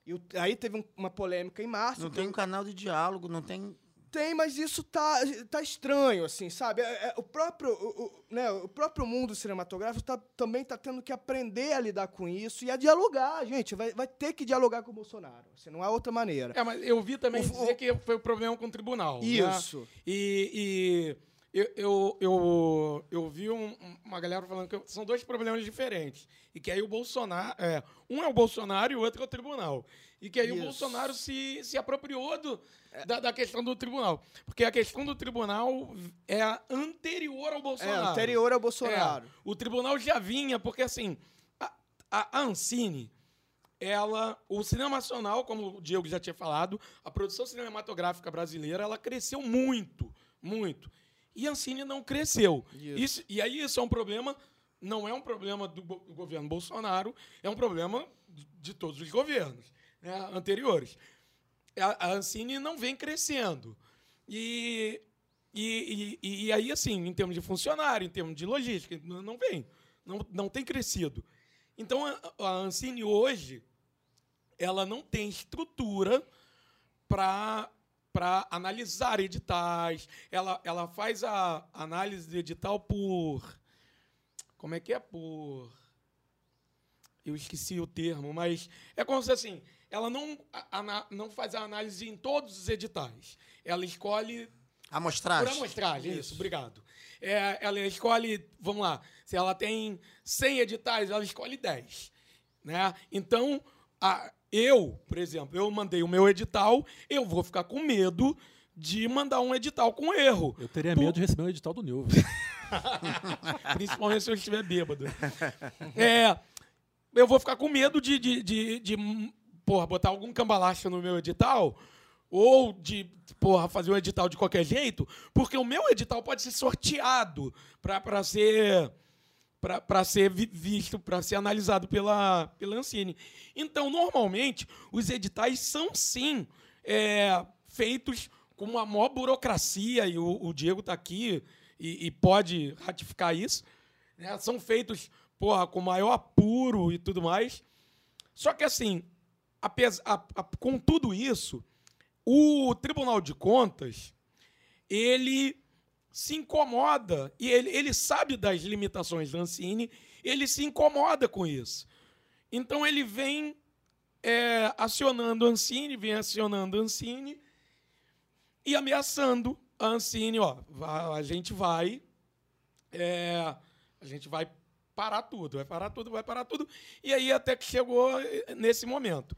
E aí teve um- uma polêmica em março. Não tem um canal de diálogo, não tem. Tem, mas isso tá, tá estranho, assim, sabe? É- é- o, próprio, o, o- né, o próprio mundo cinematográfico tá, também está tendo que aprender a lidar com isso e a dialogar, gente. Vai, vai ter que dialogar com o Bolsonaro. Assim, não há outra maneira. É, mas eu vi também O- dizer que foi o problema com o tribunal. né? Isso. E, e eu, eu, eu, eu vi um- uma galera falando que são dois problemas diferentes. E que aí o Bolsonaro. É, um é o Bolsonaro e o outro é o tribunal. E que aí o Isso. Bolsonaro se, se apropriou do, da, da questão do tribunal. Porque a questão do tribunal é anterior ao É, Bolsonaro. anterior ao Bolsonaro. É, o tribunal já vinha, porque assim, a, a a Ancine, ela, o cinema nacional, como o Diego já tinha falado, a produção cinematográfica brasileira, ela cresceu muito, muito. E a Ancine não cresceu. Isso. Isso- e aí isso é um problema, não é um problema do, do governo Bolsonaro, é um problema de, todos os governos né, anteriores. A, a Ancine não vem crescendo. E, e, e, e aí, assim, em termos de funcionário, em termos de logística, não não vem. Não, não tem crescido. Então, a, a Ancine hoje, ela não tem estrutura para para analisar editais. Ela, ela faz a análise de edital por. Como é que é? Por. Eu esqueci o termo, mas é como se assim, ela não, a- não faz a análise em todos os editais. Ela escolhe Amostragem. por amostragem, isso, obrigado. É, ela escolhe, vamos lá, se ela tem 100 editais, ela escolhe 10. Né? Então, a- eu, por exemplo, eu mandei o meu edital, eu vou ficar com medo de mandar um edital com erro. Eu teria Por- medo de receber um edital do Nilvio. Principalmente se eu estiver bêbado. É, eu vou ficar com medo de, de, de, de, porra, botar algum cambalacho no meu edital ou de porra, fazer um edital de qualquer jeito, porque o meu edital pode ser sorteado para ser para ser vi- visto, para ser analisado pela, pela Ancine. Então, normalmente, os editais são, sim, é, feitos com uma maior burocracia, e o, o Diego está aqui e, e pode ratificar isso. né? São feitos porra, com maior apuro e tudo mais. Só que, assim, a- a- com tudo isso, o Tribunal de Contas, ele se incomoda, e ele, ele sabe das limitações da Ancine, ele se incomoda com isso. Então ele vem é, acionando Ancine, vem acionando Ancine e ameaçando a Ancine, ó, a gente vai é, a gente vai parar tudo, vai parar tudo, vai parar tudo. E aí até que chegou eh, nesse momento.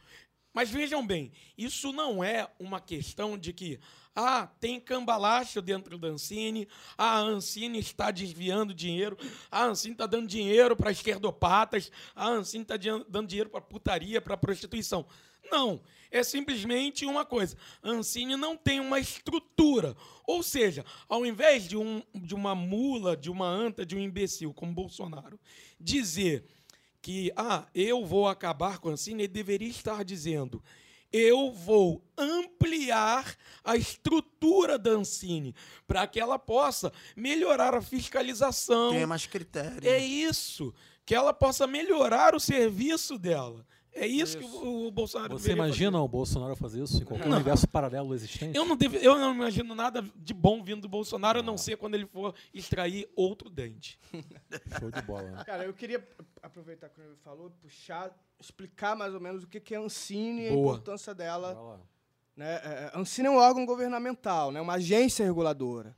Mas vejam bem, isso não é uma questão de que ah, tem cambalacho dentro da Ancine, ah, a Ancine está desviando dinheiro, a Ancine está dando dinheiro para esquerdopatas, a Ancine está dando dinheiro para putaria, para prostituição. Não, é simplesmente uma coisa. A Ancine não tem uma estrutura. Ou seja, ao invés de, um, de uma mula, de uma anta, de um imbecil como Bolsonaro dizer que ah, eu vou acabar com a Ancine, ele deveria estar dizendo eu vou ampliar a estrutura da Ancine para que ela possa melhorar a fiscalização. Tem mais critério. É isso, que ela possa melhorar o serviço dela. É isso, que o, o Bolsonaro Você imagina fazer. o Bolsonaro fazer isso em qualquer Não. universo paralelo existente? Eu não, deve- eu não imagino nada de bom vindo do Bolsonaro, a não ser quando ele for extrair outro dente. Show de bola. né? Cara, eu queria aproveitar que ele falou, puxar, explicar mais ou menos o que que é a Ancine e a importância dela. Né? É, A Ancine é um órgão governamental, né? uma agência reguladora.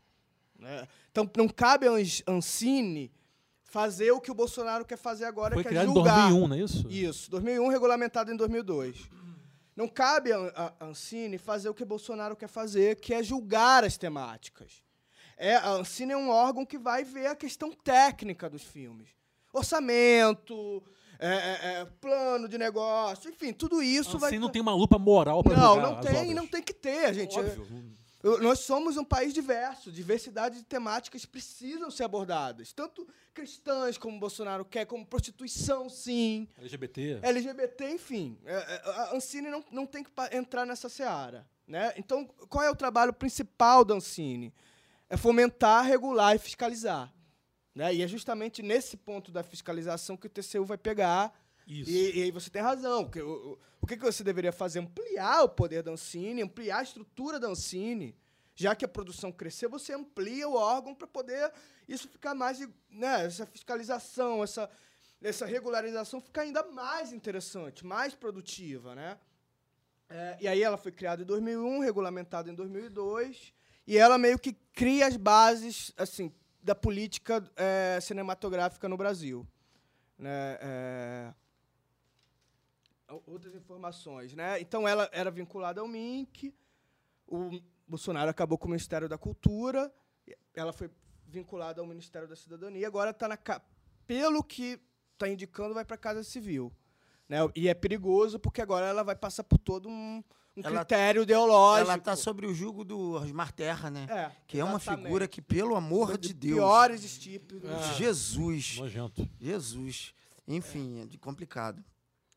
né? Então, não cabe a Ancine fazer o que o Bolsonaro quer fazer agora, Foi que é criado em julgar. 2001, não é isso? Isso, 2001, regulamentado em 2002. Não cabe a, a Ancine fazer o que Bolsonaro quer fazer, que é julgar as temáticas. É, a Ancine é um órgão que vai ver a questão técnica dos filmes. Orçamento, é, é, é, plano de negócio, enfim, tudo isso vai... Assim não tem uma lupa moral para Não, julgar não tem, não tem que ter, gente. Óbvio. Nós somos um país diverso, diversidade de temáticas precisam ser abordadas, tanto cristãs como Bolsonaro quer, como prostituição, sim, LGBT. LGBT, enfim. É, é, A Ancine não, não tem que entrar nessa seara. Né? Então, qual é o trabalho principal da Ancine? É fomentar, regular e fiscalizar. Né? E é justamente nesse ponto da fiscalização que o TCU vai pegar. Isso. E, e aí você tem razão. porque o, o- que, que você deveria fazer? Ampliar o poder da Ancine, ampliar a estrutura da Ancine. Já que a produção crescer, você amplia o órgão para poder isso ficar mais. Né, essa fiscalização, essa, essa regularização ficar ainda mais interessante, mais produtiva. Né? É, e aí ela foi criada em 2001, regulamentada em 2002, e ela meio que cria as bases assim da política é, cinematográfica no Brasil. Né? É, outras informações, né? Então ela era vinculada ao MINC, o Bolsonaro acabou com o Ministério da Cultura, ela foi vinculada ao Ministério da Cidadania, agora está na ca- pelo que está indicando vai para a Casa Civil, né? E é perigoso porque agora ela vai passar por todo um, um Ela- critério ideológico. Ela tá sob o jugo do Osmar Terra, né? É, que é uma figura que, pelo amor Foi de de Deus. piores estípios. Jesus. Nojento. Jesus. Enfim, é de complicado.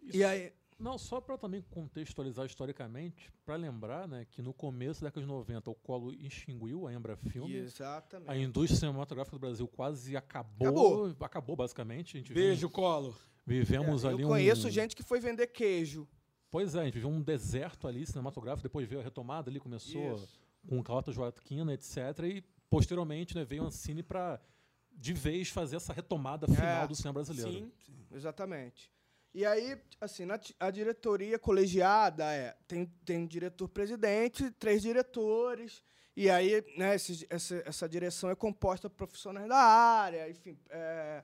E aí, Não, só para também contextualizar historicamente, para lembrar né, que no começo da década de 90 o Colo extinguiu a Embra Filme. exatamente. A indústria cinematográfica do Brasil quase acabou. Acabou. Acabou, basicamente. A gente Beijo, Collor. vive- Vivemos É, ali eu um. conheço gente que foi vender queijo. Pois é, a gente viveu um deserto ali cinematográfico, depois veio a retomada ali, começou Isso. com Calota Joaquina, etc. E posteriormente né, veio a Ancine para de vez fazer essa retomada final É, do cinema brasileiro. Sim. Exatamente. E aí, assim, na a diretoria colegiada é, tem, tem um diretor-presidente, três diretores, e aí, né, esses- essa, essa direção é composta por profissionais da área, enfim, é,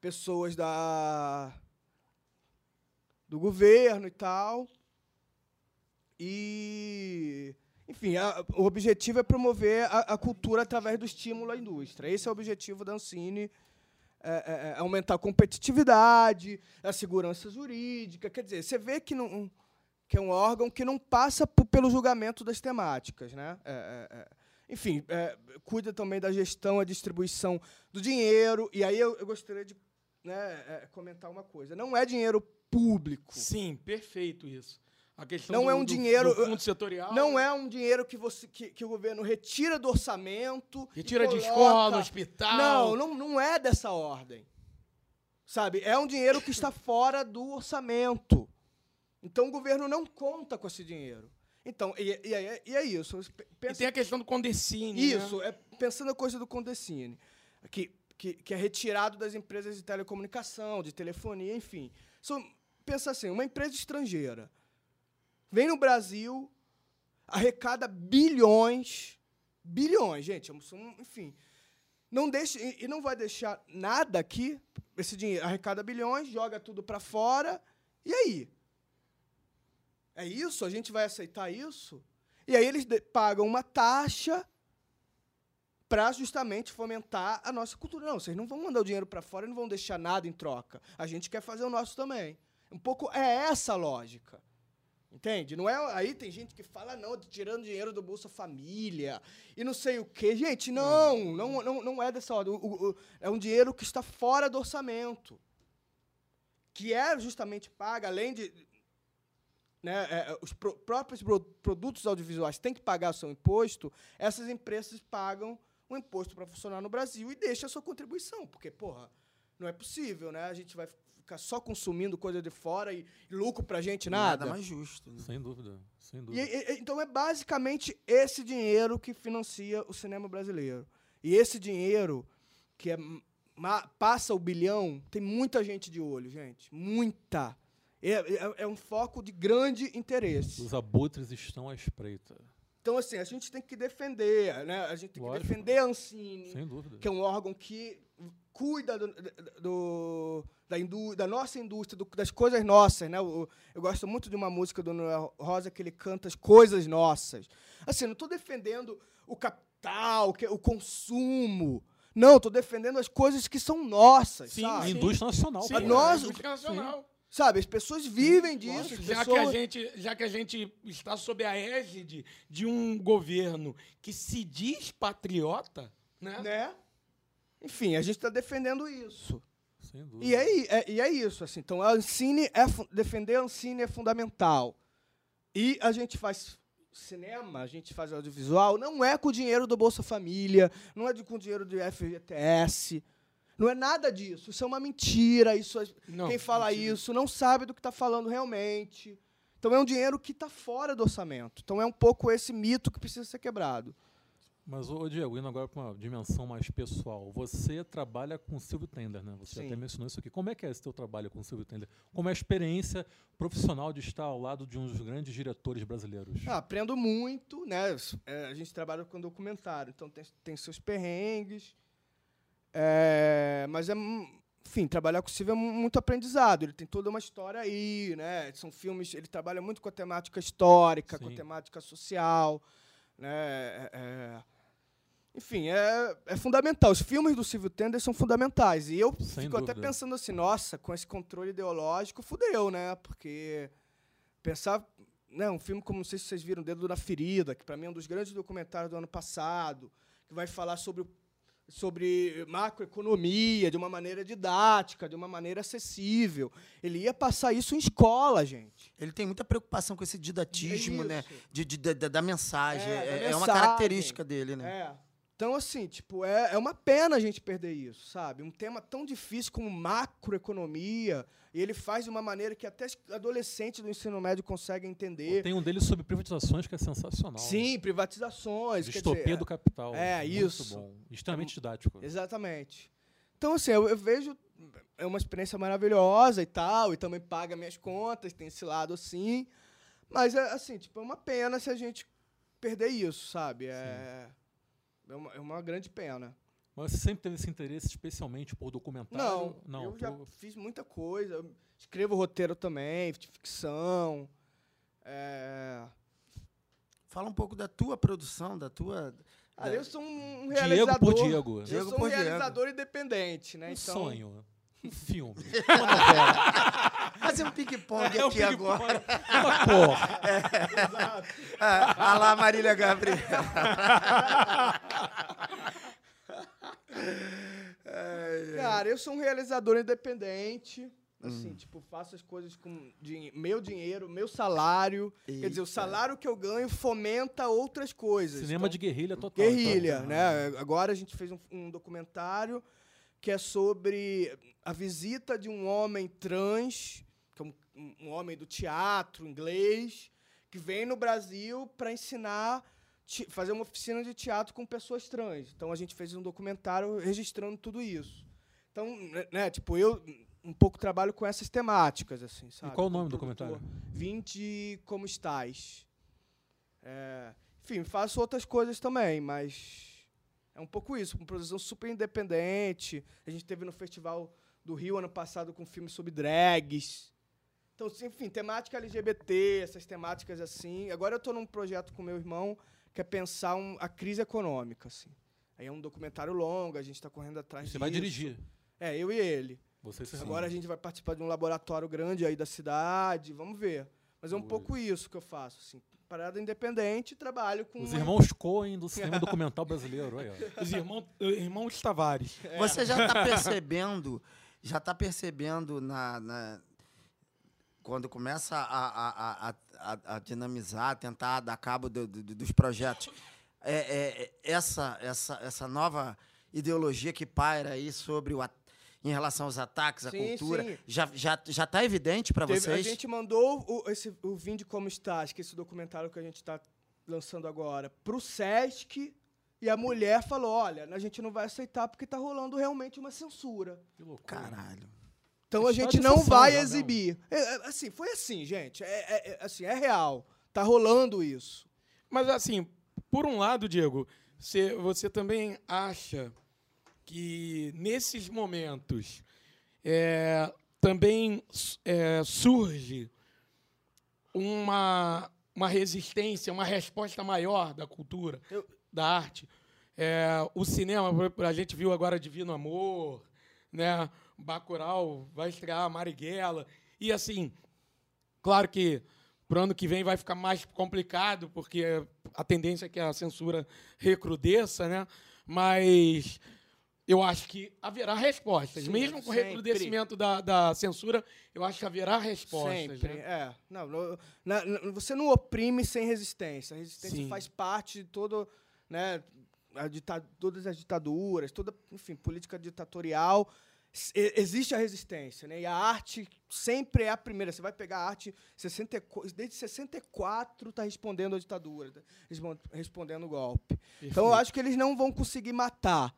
pessoas da, do governo e tal. E, enfim, a- o objetivo é promover a, a cultura através do estímulo à indústria. Esse é o objetivo da Ancine, é, é, é aumentar a competitividade, a segurança jurídica. Quer dizer, você vê que, não, que é um órgão que não passa pelo julgamento das temáticas. Né? É, é, é. Enfim, cuida também da gestão, a distribuição do dinheiro. E aí eu, eu gostaria de né, comentar uma coisa. Não é dinheiro público. Sim, perfeito isso. A questão Não do, é um dinheiro- do setorial. Não é um dinheiro que, você, que, que o governo retira do orçamento. e Retira de coloca- escola, hospital. Não, não, não é dessa ordem. Sabe? É um dinheiro que está fora do orçamento. Então o governo não conta com esse dinheiro. Então, e, e é, e é isso. E Pensa, tem a questão do Condecine. né? isso, é pensando a coisa do Condecine, que, que, que é retirado das empresas de telecomunicação, de telefonia, enfim. São, pensa assim, uma empresa estrangeira vem no Brasil, arrecada bilhões, bilhões, gente, são- enfim, não deixa e, não vai deixar nada aqui. Esse dinheiro arrecada bilhões, joga tudo para fora. E aí? É isso? A gente vai aceitar isso? E aí eles pagam uma taxa para justamente fomentar a nossa cultura. Não, vocês não vão mandar o dinheiro para fora e não vão deixar nada em troca. A gente quer fazer o nosso também. Um pouco é essa a lógica. Entende? Não é aí tem gente que fala não, tirando dinheiro do Bolsa Família e não sei o quê. Gente, não, não, não, não é dessa ordem. O- o- o- é um dinheiro que está fora do orçamento. Que é justamente paga além de né, é, os pro- próprios pro- produtos audiovisuais têm que pagar seu imposto, essas empresas pagam o imposto para funcionar no Brasil e deixam a sua contribuição, porque, porra, não é possível, né? A gente vai ficar só consumindo coisa de fora e, e lucro pra gente nada. mais justo. né? Sem dúvida, sem dúvida. e- e- então é basicamente esse dinheiro que financia o cinema brasileiro. E esse dinheiro que é ma- passa o bilhão, tem muita gente de olho, gente. Muita. É, é- é um foco de grande interesse. Os abutres estão à espreita. Então, assim, a gente tem que defender, né? A gente tem Lógico. que defender a Ancine, Sem dúvida. que é um órgão que cuida do, do- da, indú- da nossa indústria, do- das coisas nossas, né? O- eu gosto muito de uma música do Noel Rosa que ele canta as coisas nossas. Assim, não estou defendendo o capital, o consumo. Não, estou defendendo as coisas que são nossas, Sim, A sabe? indústria nacional. Sim. A nós- é indústria nacional. Sabe, as pessoas vivem disso. Lógico, as já, que a pessoas- gente, já que a gente está sob a égide de um governo que se diz patriota, né? né? Enfim, a gente está defendendo isso. Sem dúvida. E é, é- e é isso, assim. Então, a Ancine é defender a Ancine é fundamental. E a gente faz cinema, a gente faz audiovisual, não é com o dinheiro do Bolsa Família, não é com o dinheiro do FGTS, não é nada disso. Isso é uma mentira. Isso é- Não, quem fala mentira. isso não sabe do que está falando realmente. Então, é um dinheiro que está fora do orçamento. Então, é um pouco esse mito que precisa ser quebrado. Mas, ô Diego, indo agora para uma dimensão mais pessoal. Você trabalha com o Silvio Tender, né? Você Sim. até mencionou isso aqui. Como é que é esse teu trabalho com o Silvio Tender? Como é a experiência profissional de estar ao lado de um dos grandes diretores brasileiros? Ah, aprendo muito, né? É, a gente trabalha com documentário, então tem, tem seus perrengues. É, mas é, enfim, trabalhar com o Silvio é mu- muito aprendizado. Ele tem toda uma história aí, né? São filmes, ele trabalha muito com a temática histórica, com a Sim. temática social, né? É, é, enfim, é, é fundamental. Os filmes do Silvio Tender são fundamentais. E eu Sem fico até dúvida. pensando assim, nossa, com esse controle ideológico, fudeu, né? Porque pensar, né, um filme como não sei se vocês viram Dedo na Ferida, que para mim é um dos grandes documentários do ano passado, que vai falar sobre sobre macroeconomia de uma maneira didática, de uma maneira acessível. Ele ia passar isso em escola, gente. Ele tem muita preocupação com esse didatismo, É né? isso. De, de- da, mensagem. É, da É, é uma mensagem. característica dele, né? É. Então, assim, tipo, é, é uma pena a gente perder isso, sabe? Um tema tão difícil como macroeconomia, e ele faz de uma maneira que até adolescentes do ensino médio conseguem entender. Tem um deles sobre privatizações que é sensacional. Sim, privatizações. quer Distopia dizer, do capital. é, isso. bom. Extremamente didático. Exatamente. Então, assim, eu, eu vejo. É uma experiência maravilhosa e tal, e também paga minhas contas, tem esse lado assim. Mas, é, assim, tipo, é uma pena se a gente perder isso, sabe? É, é, uma, é uma grande pena. Mas você sempre teve esse interesse especialmente por documentário? Não, não eu já fiz muita coisa. Eu escrevo roteiro também, de ficção. É... Fala um pouco da tua produção, da tua. Ah, da- eu sou um Diego realizador. por Diego. Eu Diego sou um por Diego. realizador independente, né? Um então, sonho. Um filme. Uma novela. Fazer um ping-pong É um aqui ping-pong. agora. Uma porra. Ah, ah lá, Marília Gabriela. Cara, eu sou um realizador independente. Hum. Assim, tipo, faço as coisas com din- meu dinheiro, meu salário. Quer dizer, o Eita. salário que eu ganho fomenta outras coisas. Cinema Então, de guerrilha total. guerrilha, então. né? Agora a gente fez um, um documentário que é sobre a visita de um homem trans, é um, homem do teatro inglês, que vem no Brasil para ensinar, fazer uma oficina de teatro com pessoas trans. Então a gente fez um documentário registrando tudo isso. Então, né, né, tipo, eu um pouco trabalho com essas temáticas, assim, sabe? qual o nome do documentário? Vinte Como Estás. É, enfim, faço outras coisas também, mas é É um pouco isso, uma produção super independente. A gente teve no Festival do Rio ano passado com um filme sobre drags. Então, enfim, temática LGBT, essas temáticas assim. Agora eu estou num projeto com meu irmão que é pensar um- a crise econômica, assim. Aí é um documentário longo, a gente está correndo atrás Você disso. vai dirigir. É, eu e ele. Você seu Agora a irmão. gente vai participar de um laboratório grande aí da cidade, vamos ver. Mas é um Ui. pouco isso que eu faço, assim. Parada independente, trabalho com... Os uma- irmãos Coen do cinema documental brasileiro. Aí. Os irmãos, irmãos Tavares. Você já está percebendo, já está percebendo na, na- quando começa a, a, a, a- a- a dinamizar, tentar dar cabo do- do- dos projetos, é, é- é essa, essa, essa nova ideologia que paira aí sobre o em relação aos ataques à Sim, cultura, sim. já já já está evidente para vocês? A gente mandou o, esse, o Vinde Como Estás, que é esse documentário que a gente está lançando agora, pro Sesc, e a mulher falou, olha, a gente não vai aceitar porque está rolando realmente uma censura. Que loucura. Caralho. Então a gente não vai exibir. É, é, assim, foi assim, gente. É, é- é- assim, é real. Tá rolando isso. Mas assim, por um lado, Diego, você, você também acha que nesses momentos é, também é, surge uma, uma resistência, uma resposta maior da cultura, Eu- da arte. É, o cinema, a gente viu agora Divino Amor, né? Bacurau vai estrear Marighella. E assim, claro que pro ano que vem vai ficar mais complicado, porque a tendência é que a censura recrudesça, né? Mas eu acho que haverá respostas. Sim, Mesmo com o recrudescimento da, da censura, eu acho que haverá respostas. Sempre. né? É. Não, você não oprime sem resistência. A resistência Sim. faz parte de todo, né, a todas as ditaduras, toda, enfim, política ditatorial. Existe a resistência, né? E a arte sempre é a primeira. Você vai pegar a arte 64, desde 64 está respondendo a ditadura, tá respon- respondendo o golpe. Então eu Perfeito. acho que eles não vão conseguir matar.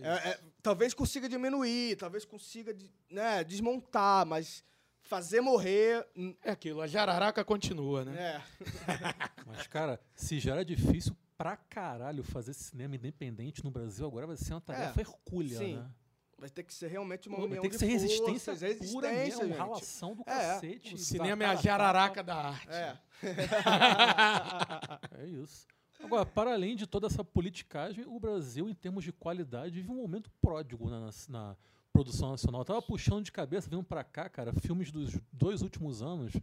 É, é, talvez consiga diminuir, talvez consiga né, desmontar, mas fazer morrer. hum, É aquilo, a jararaca continua, né? É. Mas, cara, se já era difícil pra caralho fazer cinema independente no Brasil, agora vai ser uma tarefa hercúlea, sim. né? Vai ter que ser realmente uma Vai união ter que de ser resistência forças, pura resistência, mesmo, gente. ralação do É, cacete. O cinema é a jararaca da arte. É. É isso. Agora, para além de toda essa politicagem, o Brasil, em termos de qualidade, vive um momento pródigo na, na- na produção nacional. Eu tava puxando de cabeça, vindo pra cá, cara, filmes dos dois últimos anos.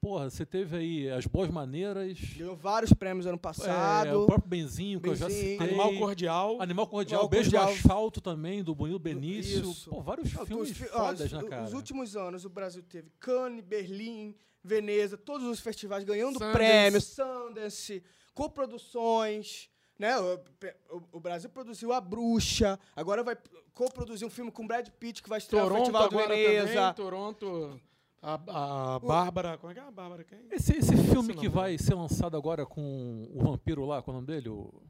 Porra, você teve aí As Boas Maneiras, Ganhou vários prêmios ano é, passado. o próprio Benzinho, que eu já Benzinho. citei. Animal cordial. Animal Cordial, Animal Beijo Cordial. no Asfalto também, do Bonito Benício. Isso. Pô, vários Não, filmes fi- fodas, os, né, cara? Os últimos anos o Brasil teve Cannes, Berlim, Veneza, todos os festivais ganhando Sundance. prêmios, Sundance, coproduções. Né? O, o- o Brasil produziu A Bruxa, agora vai coproduzir um filme com Brad Pitt que vai estrear no Toronto Festival de Veneza. também. Toronto. A, a Bárbara. Como é que é a Bárbara? Quem? Esse, esse filme Esse que vai ser lançado agora com o vampiro lá, qual é o nome dele? O,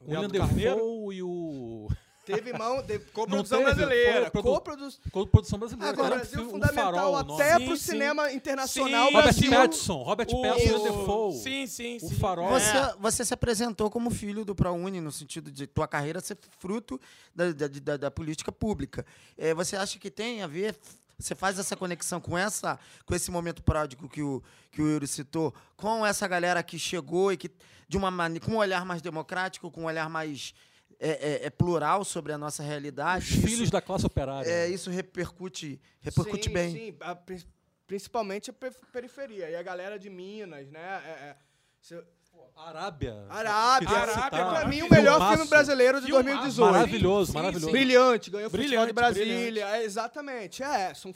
o Neto Carneiro? Defoe e o. Teve mão, teve coprodução brasileira. Foi produ- Coprodu... produção brasileira. Agora, O Brasil um fundamental farol, o até Sim, pro sim. cinema internacional. Sim, Robert. Pattinson, Robert O- Pattinson e o- Defoe. Sim, sim, O sim. farol. Você, É. você se apresentou como filho do ProUni, no sentido de tua carreira ser fruto da, da, da- da política pública. É, você acha que tem a ver? Você faz essa conexão com essa, com esse momento pródigo que o, que o Yuri citou, com essa galera que chegou e que, de uma maneira, com um olhar mais democrático, com um olhar mais é, é, é plural sobre a nossa realidade. Os filhos da classe operária. É, isso repercute, repercute sim, bem. Sim, a pri- principalmente a pe- periferia. E a galera de Minas, né? É, é, se- Arábia. Arábia, Arábia, pra mim, o Filmaço. melhor filme brasileiro de Filmaço. 2018. Maravilhoso, Sim, maravilhoso. sim. Brilhante, ganhou o Festival de Brilhante, Brasília. É, exatamente. É, são,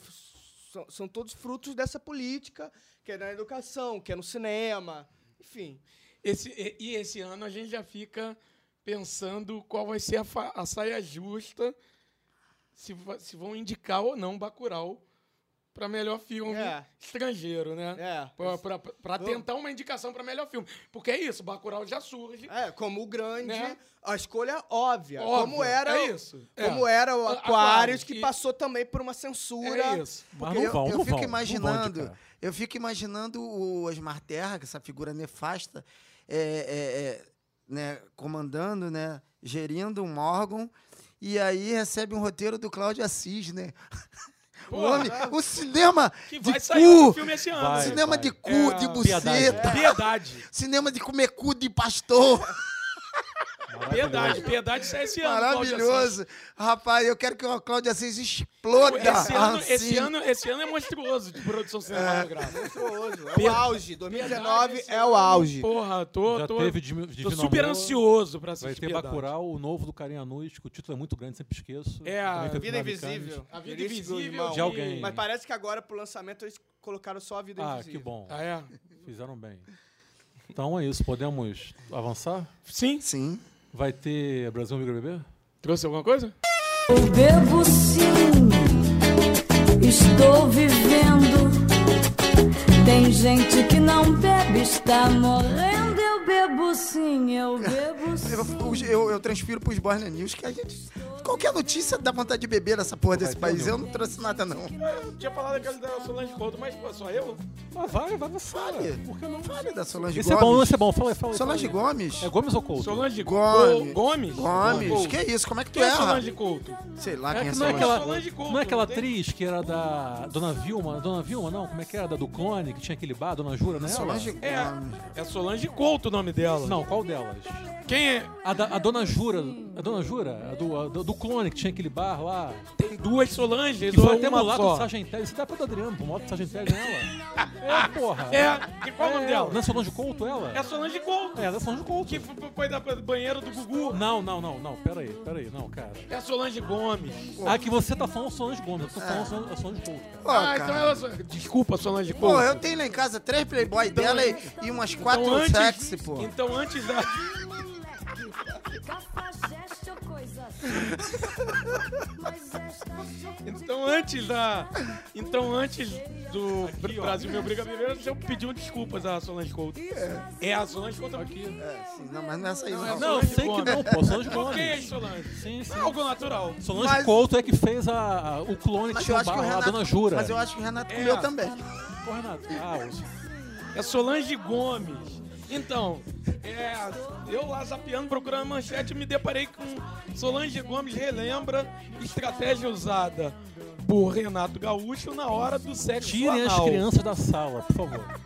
são, são todos frutos dessa política, que é na educação, que é no cinema. Enfim. Esse, e, e esse ano a gente já fica pensando qual vai ser a, fa- a saia justa, se, se vão indicar ou não Bacurau para melhor filme É. estrangeiro, né? É. Para tentar uma indicação para melhor filme. Porque é isso, Bacurau já surge. É, como o grande, Né? a escolha óbvia. Óbvio, como era, é isso. É. Como era o Aquarius, que que- passou também por uma censura. É isso. Mas Porque não eu, vão, eu não fico vão, não vão imaginando, eu fico imaginando o Osmar Terra, que essa figura nefasta, é, é, é, né, comandando, né, gerindo um órgão, e aí recebe um roteiro do Cláudio Assis, né? Homem, o cinema Que de vai sair cu, filme esse ano. Vai. cinema de cu, É, de piedade. buceta, Piedade. cinema de comer cu de pastor. Piedade. Piedade sai esse ano. Maravilhoso. Rapaz, eu quero que o Cláudio Assis exploda. Esse ano, assim. esse, ano, esse ano é monstruoso de produção cinematográfica. Monstruoso. É o auge. 2019 Piedade, é o auge. Porra, tô, Já tô, teve de, de tô super ansioso pra Vai assistir ter Piedade. Bacurau, o novo do Carinha Nuz, que o título é muito grande, sempre esqueço. É a Vida. Invisível. A Vida Invisível de alguém. Mas parece que agora pro lançamento eles colocaram só a Vida Ah, Invisível. que bom. Ah, é? Fizeram bem. Então é isso, podemos avançar? Sim. Sim. Vai ter Brasil Amigo Bebê? Trouxe alguma coisa? Eu bebo sim, estou vivendo. Tem gente que não bebe, está morrendo. Eu bebo sim, eu bebo sim. Eu, eu, eu transfiro pros Borne News que a gente. Qualquer notícia dá vontade de beber nessa porra desse ter país. Eu não trouxe nada, não. Eu tinha falado aquela da Solange Couto, mas pô, só eu? Ah, vai, vai você. Fale. Por que não? Fale da Solange Esse é Gomes. bom, esse é bom. Fala fala. Solange fala. Gomes? É Gomes ou Couto? Solange Gomes. Go- Gomes? Gomes. Couto. Que isso? Como é que tu Quem é? Solange Couto? Sei lá É quem é que não é Solange. aquela, Solange Couto, não é aquela atriz que era da Dona Vilma, Dona Vilma não, como é que era? Da do Clone, que tinha aquele bar, Dona Jura, né? Solange É, Gomes. é Solange Couto o nome dela. Não, qual delas? Quem é? A, da, a Dona Jura, a Dona Jura, a do, a do, do Clone, que tinha aquele bar lá, Tem duas Solanges que foi até uma mulato do? Sargentelli. Você dá pra Adriano, pro moto do Sargentelli nela. É, porra. É, e qual o nome É, dela? Não é Solange Couto, ela? É a Solange Couto. É, é Solange Couto. Que foi da banheira do Gugu. Não, não, não, não, pera aí, pera aí, não, cara. É a Solange Gomes. Ah, que você tá falando Solange Gomes, eu tô falando Solange, Solange Couto, cara. Pô, ah, então ela... Desculpa, Solange Couto. Pô, eu tenho lá em casa três Playboy dela e, e umas quatro então, antes, sexy, pô. Então antes da... Então antes da... Então antes do Brasil Me Obriga a Beber, eu pedi desculpas à Solange Couto. É a Solange Couto aqui. É, sim, não, mas não é essa aí, não. é Não, eu Solange sei que não, pô, Solange Ok, Gomes. Solange. Sim, sim. É algo natural. Solange Mas- Couto é que fez a, a- o clone Mas acho que a. Dona Jura. Mas eu acho que o Renato É. comeu também. Ô, Renato, ah, É Solange Gomes. Então, é, eu lá zapeando, procurando manchete, me deparei com Solange Gomes relembra estratégia usada por Renato Gaúcho na hora do sexo tirem as crianças da sala, por favor.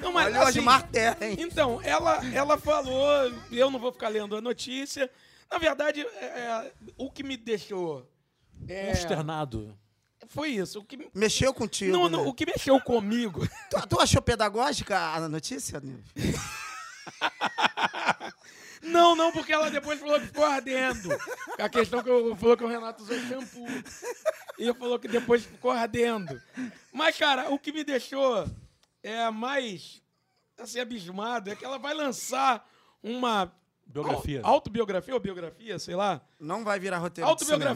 Não, mas, Olha assim, Osmar Terra, hein? Então, ela, ela falou, eu não vou ficar lendo a notícia. Na verdade, é, é, o que me deixou... é, Consternado. Foi isso. O que, me- Mexeu contigo. não, né? não, o que mexeu comigo Tu, tu achou pedagógica a notícia? Não, não, porque ela depois falou que ficou ardendo. A questão que eu falou que o Renato usou shampoo. E falou que depois ficou ardendo. Mas, cara, o que me deixou é mais assim, abismado é que ela vai lançar uma Biografia. au- autobiografia ou biografia, sei lá. Não vai virar roteiro de cinema.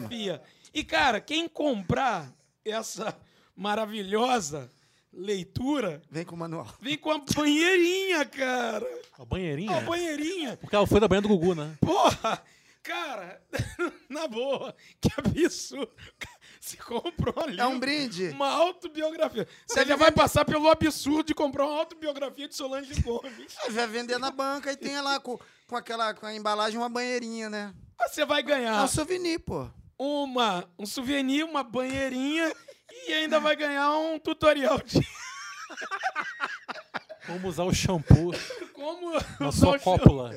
E, cara, quem comprar essa maravilhosa leitura Vem com o manual. vem com a banheirinha, cara. A banheirinha. Uma banheirinha. Porque ela foi da banheira do Gugu, né? Porra! Cara, na boa, que absurdo. Você comprou ali É um brinde. uma autobiografia. Você já vai passar pelo absurdo de comprar uma autobiografia de Solange Gomes. Vai vender na banca e tem lá com, com aquela com a embalagem uma banheirinha, né? Você vai É ganhar um souvenir, pô. Uma, um souvenir, uma banheirinha e ainda vai ganhar um tutorial de Vamos usar o shampoo como na usar sua cópula.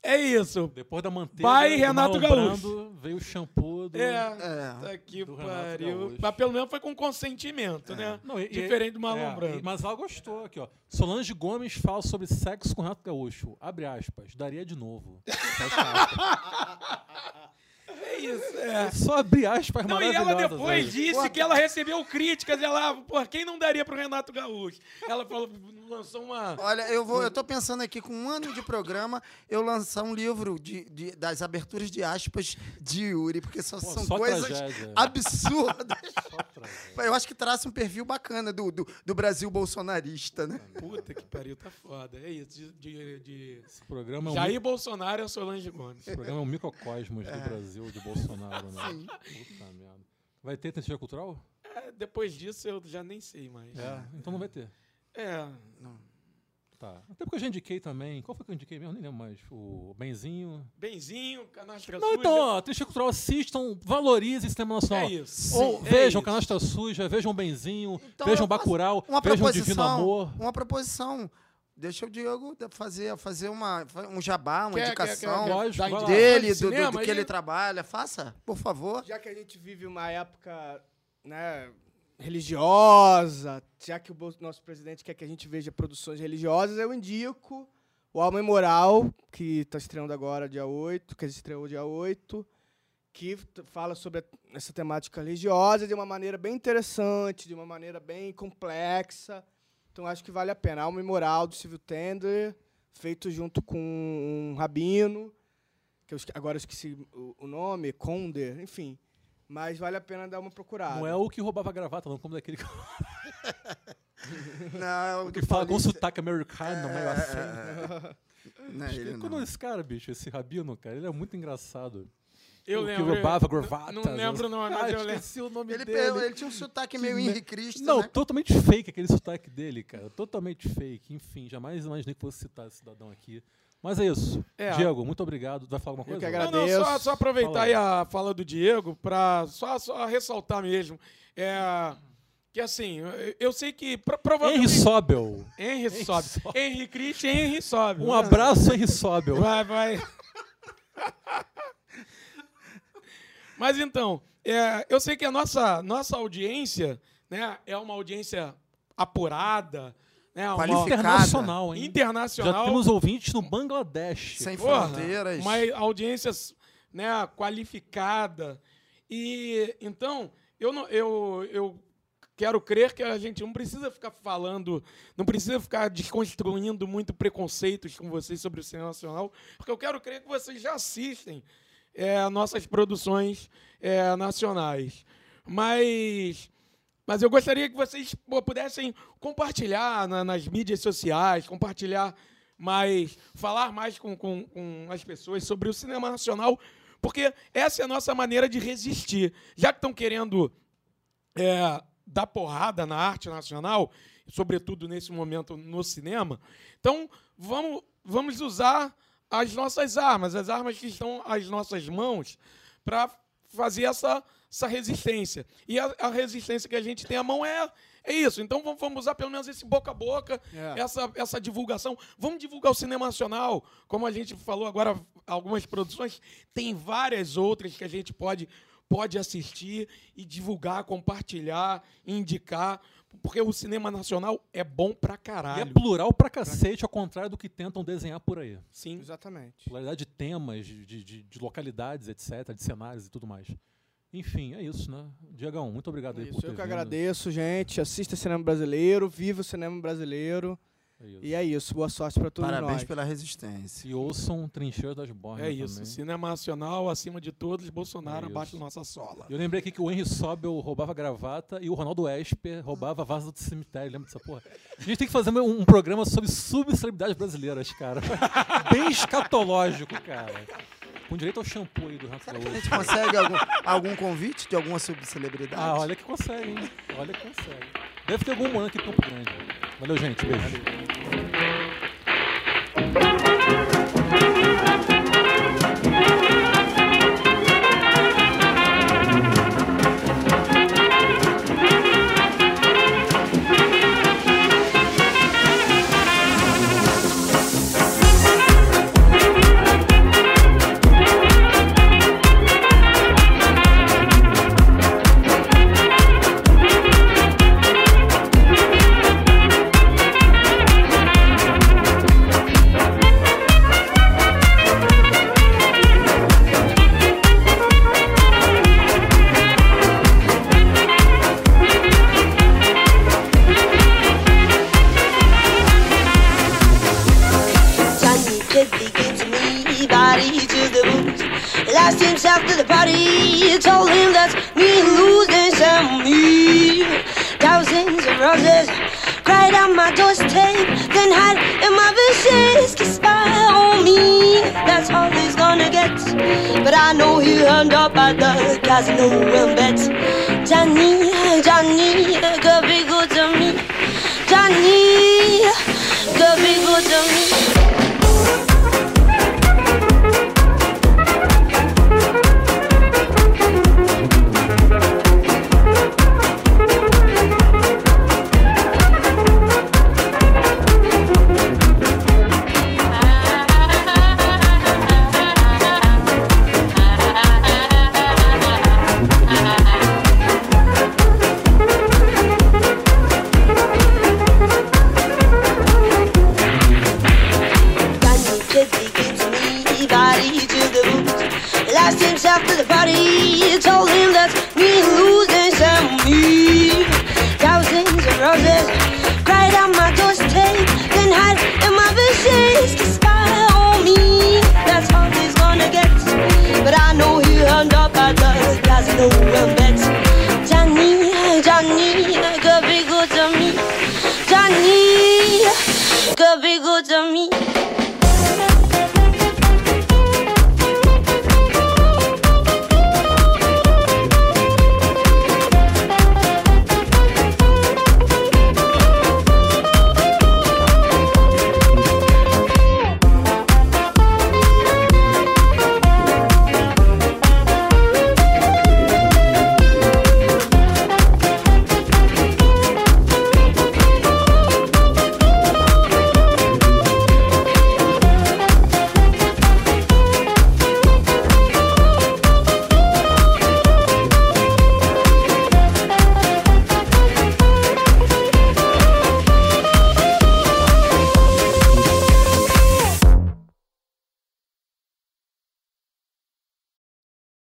É isso. Depois da manteiga, Vai, do Renato malambrando, veio o shampoo do... É. É. Tá Renato pariu. Gaúcho. Mas pelo menos foi com consentimento, né? Não, e- e- Diferente do é, malambrando. e- mas ela gostou aqui, ó. Solange Gomes fala sobre sexo com Renato Gaúcho. Abre aspas. Daria de novo. É isso, é. Só abrir aspas Não, e ela depois disse Porra. que ela recebeu críticas. Ela, pô, quem não daria pro Renato Gaúcho? Ela falou, lançou uma. Olha, eu vou, eu tô pensando aqui com um ano de programa, eu lançar um livro de, de- das aberturas de aspas de Yuri, porque só, Pô, são só coisas tragédia. absurdas. Só eu acho que traça um perfil bacana do, do, do Brasil bolsonarista, né? Puta que pariu, tá foda. É isso. De, de, de... Esse programa é um, Jair Bolsonaro e Solange Gomes. esse programa é um microcosmos do Brasil, de Bolsonaro, né? Puta merda. Vai ter tentativa cultural? É, depois disso eu já nem sei mais. É, então não vai ter. É. Tá. Até porque eu já indiquei também. Qual foi que eu indiquei mesmo? Nem lembro mais. O Benzinho. Benzinho, canastra Não, suja. então, ó, Trincheira Cultural, assistam, valorizem o cinema nacional. É isso. Ou Sim, é vejam isso. Canastra Suja, vejam Benzinho, Então, vejam Bacurau, Uma vejam proposição. Divino Amor. Uma proposição. Deixa o Diego fazer, fazer uma, um jabá, uma Quer- quer- indicação quer- Lógico, lá. indicação dele, de do, do- do que ele trabalha. Faça, por favor. Já que a gente vive uma época né, religiosa, já que o nosso presidente quer que a gente veja produções religiosas, eu indico o Alma Moral, que está estreando agora dia 8, que estreou dia 8, que fala sobre essa temática religiosa de uma maneira bem interessante, de uma maneira bem complexa. Então acho que vale a pena. Alma Moral, do Silvio Tender, feito junto com um rabino, que eu agora eu esqueci o nome, Conder, enfim. Mas vale a pena dar uma procurada. Não é o que roubava gravata, não, como daquele que, Não, que fala com sotaque americano, meio assim. Não é ele, Quando não. esse cara, bicho, esse rabino, cara, ele é muito engraçado. Eu o lembro. Que roubava eu- gravatas. Não lembro o nome, ah, mas eu lembro. esqueci o nome Ele, dele. ele tinha um sotaque meio Que Henri me- Cristo, Não, né? totalmente fake aquele sotaque dele, cara. Totalmente fake. Enfim, jamais imaginei que fosse citar esse cidadão aqui. Mas é isso. É. Diego, muito obrigado. Vai falar alguma Eu coisa? que Não, não, agradeço. só, só aproveitar aí aí. a fala do Diego para só, só ressaltar mesmo. É, que assim, eu- eu sei que pro, Henry provavelmente. Sobel. Henry Henry sobe. sobe. Henry Christian, Henry sobe. Um abraço, Henry Sobel. Vai, vai. Mas então, é, eu sei que a nossa, nossa audiência né, é uma audiência apurada, né, uma Qualificada. Internacional, hein? internacional. Já temos ouvintes no Bangladesh. Sem Porra, fronteiras. Uma audiência né, qualificada. E então, eu, não, eu, eu quero crer que a gente não precisa ficar falando, não precisa ficar desconstruindo muito preconceitos com vocês sobre o cinema nacional, porque eu quero crer que vocês já assistem é, nossas produções é, nacionais. Mas. Mas eu gostaria que vocês pô, pudessem compartilhar na- nas mídias sociais, compartilhar mais, falar mais com, com, com as pessoas sobre o cinema nacional, porque essa é a nossa maneira de resistir. Já que estão querendo é, dar porrada na arte nacional, sobretudo nesse momento no cinema, então vamos, vamos usar as nossas armas, as armas que estão às nossas mãos, para fazer essa, essa resistência. E a, a resistência que a gente tem à mão é, é isso. Então vamos, vamos usar pelo menos esse boca a boca, É. essa, essa divulgação. Vamos divulgar o cinema nacional, como a gente falou agora, algumas produções, tem várias outras que a gente pode, pode assistir e divulgar, compartilhar, indicar, porque o cinema nacional é bom pra E é caralho. plural pra cacete, ao contrário do que tentam desenhar por aí. Sim. Exatamente. Pluralidade de temas, de, de- de localidades, etc., de cenários e tudo mais. Enfim, é isso, né? Diegão, muito obrigado aí por Isso, ter eu que vindo. agradeço, gente. Assista cinema brasileiro, viva o cinema brasileiro. É. E é isso. Boa sorte para todos Parabéns nós. pela resistência. E ouçam Trincheira das Borges É isso. também. Cinema nacional, acima de todos, Bolsonaro É abaixo da nossa sola. Eu lembrei aqui que o Henry Sobel roubava gravata e o Ronaldo Esper roubava vaso do cemitério. Lembra dessa porra? A gente tem que fazer um, um programa sobre subcelebridades brasileiras, cara. Bem escatológico, cara. Com direito ao shampoo aí do Rato Será que a gente consegue algum, algum convite de alguma subcelebridade? Ah, olha que consegue, hein? Olha que consegue. Deve ter algum ano aqui em Campo Grande. Valeu, gente. Beijo. Johnny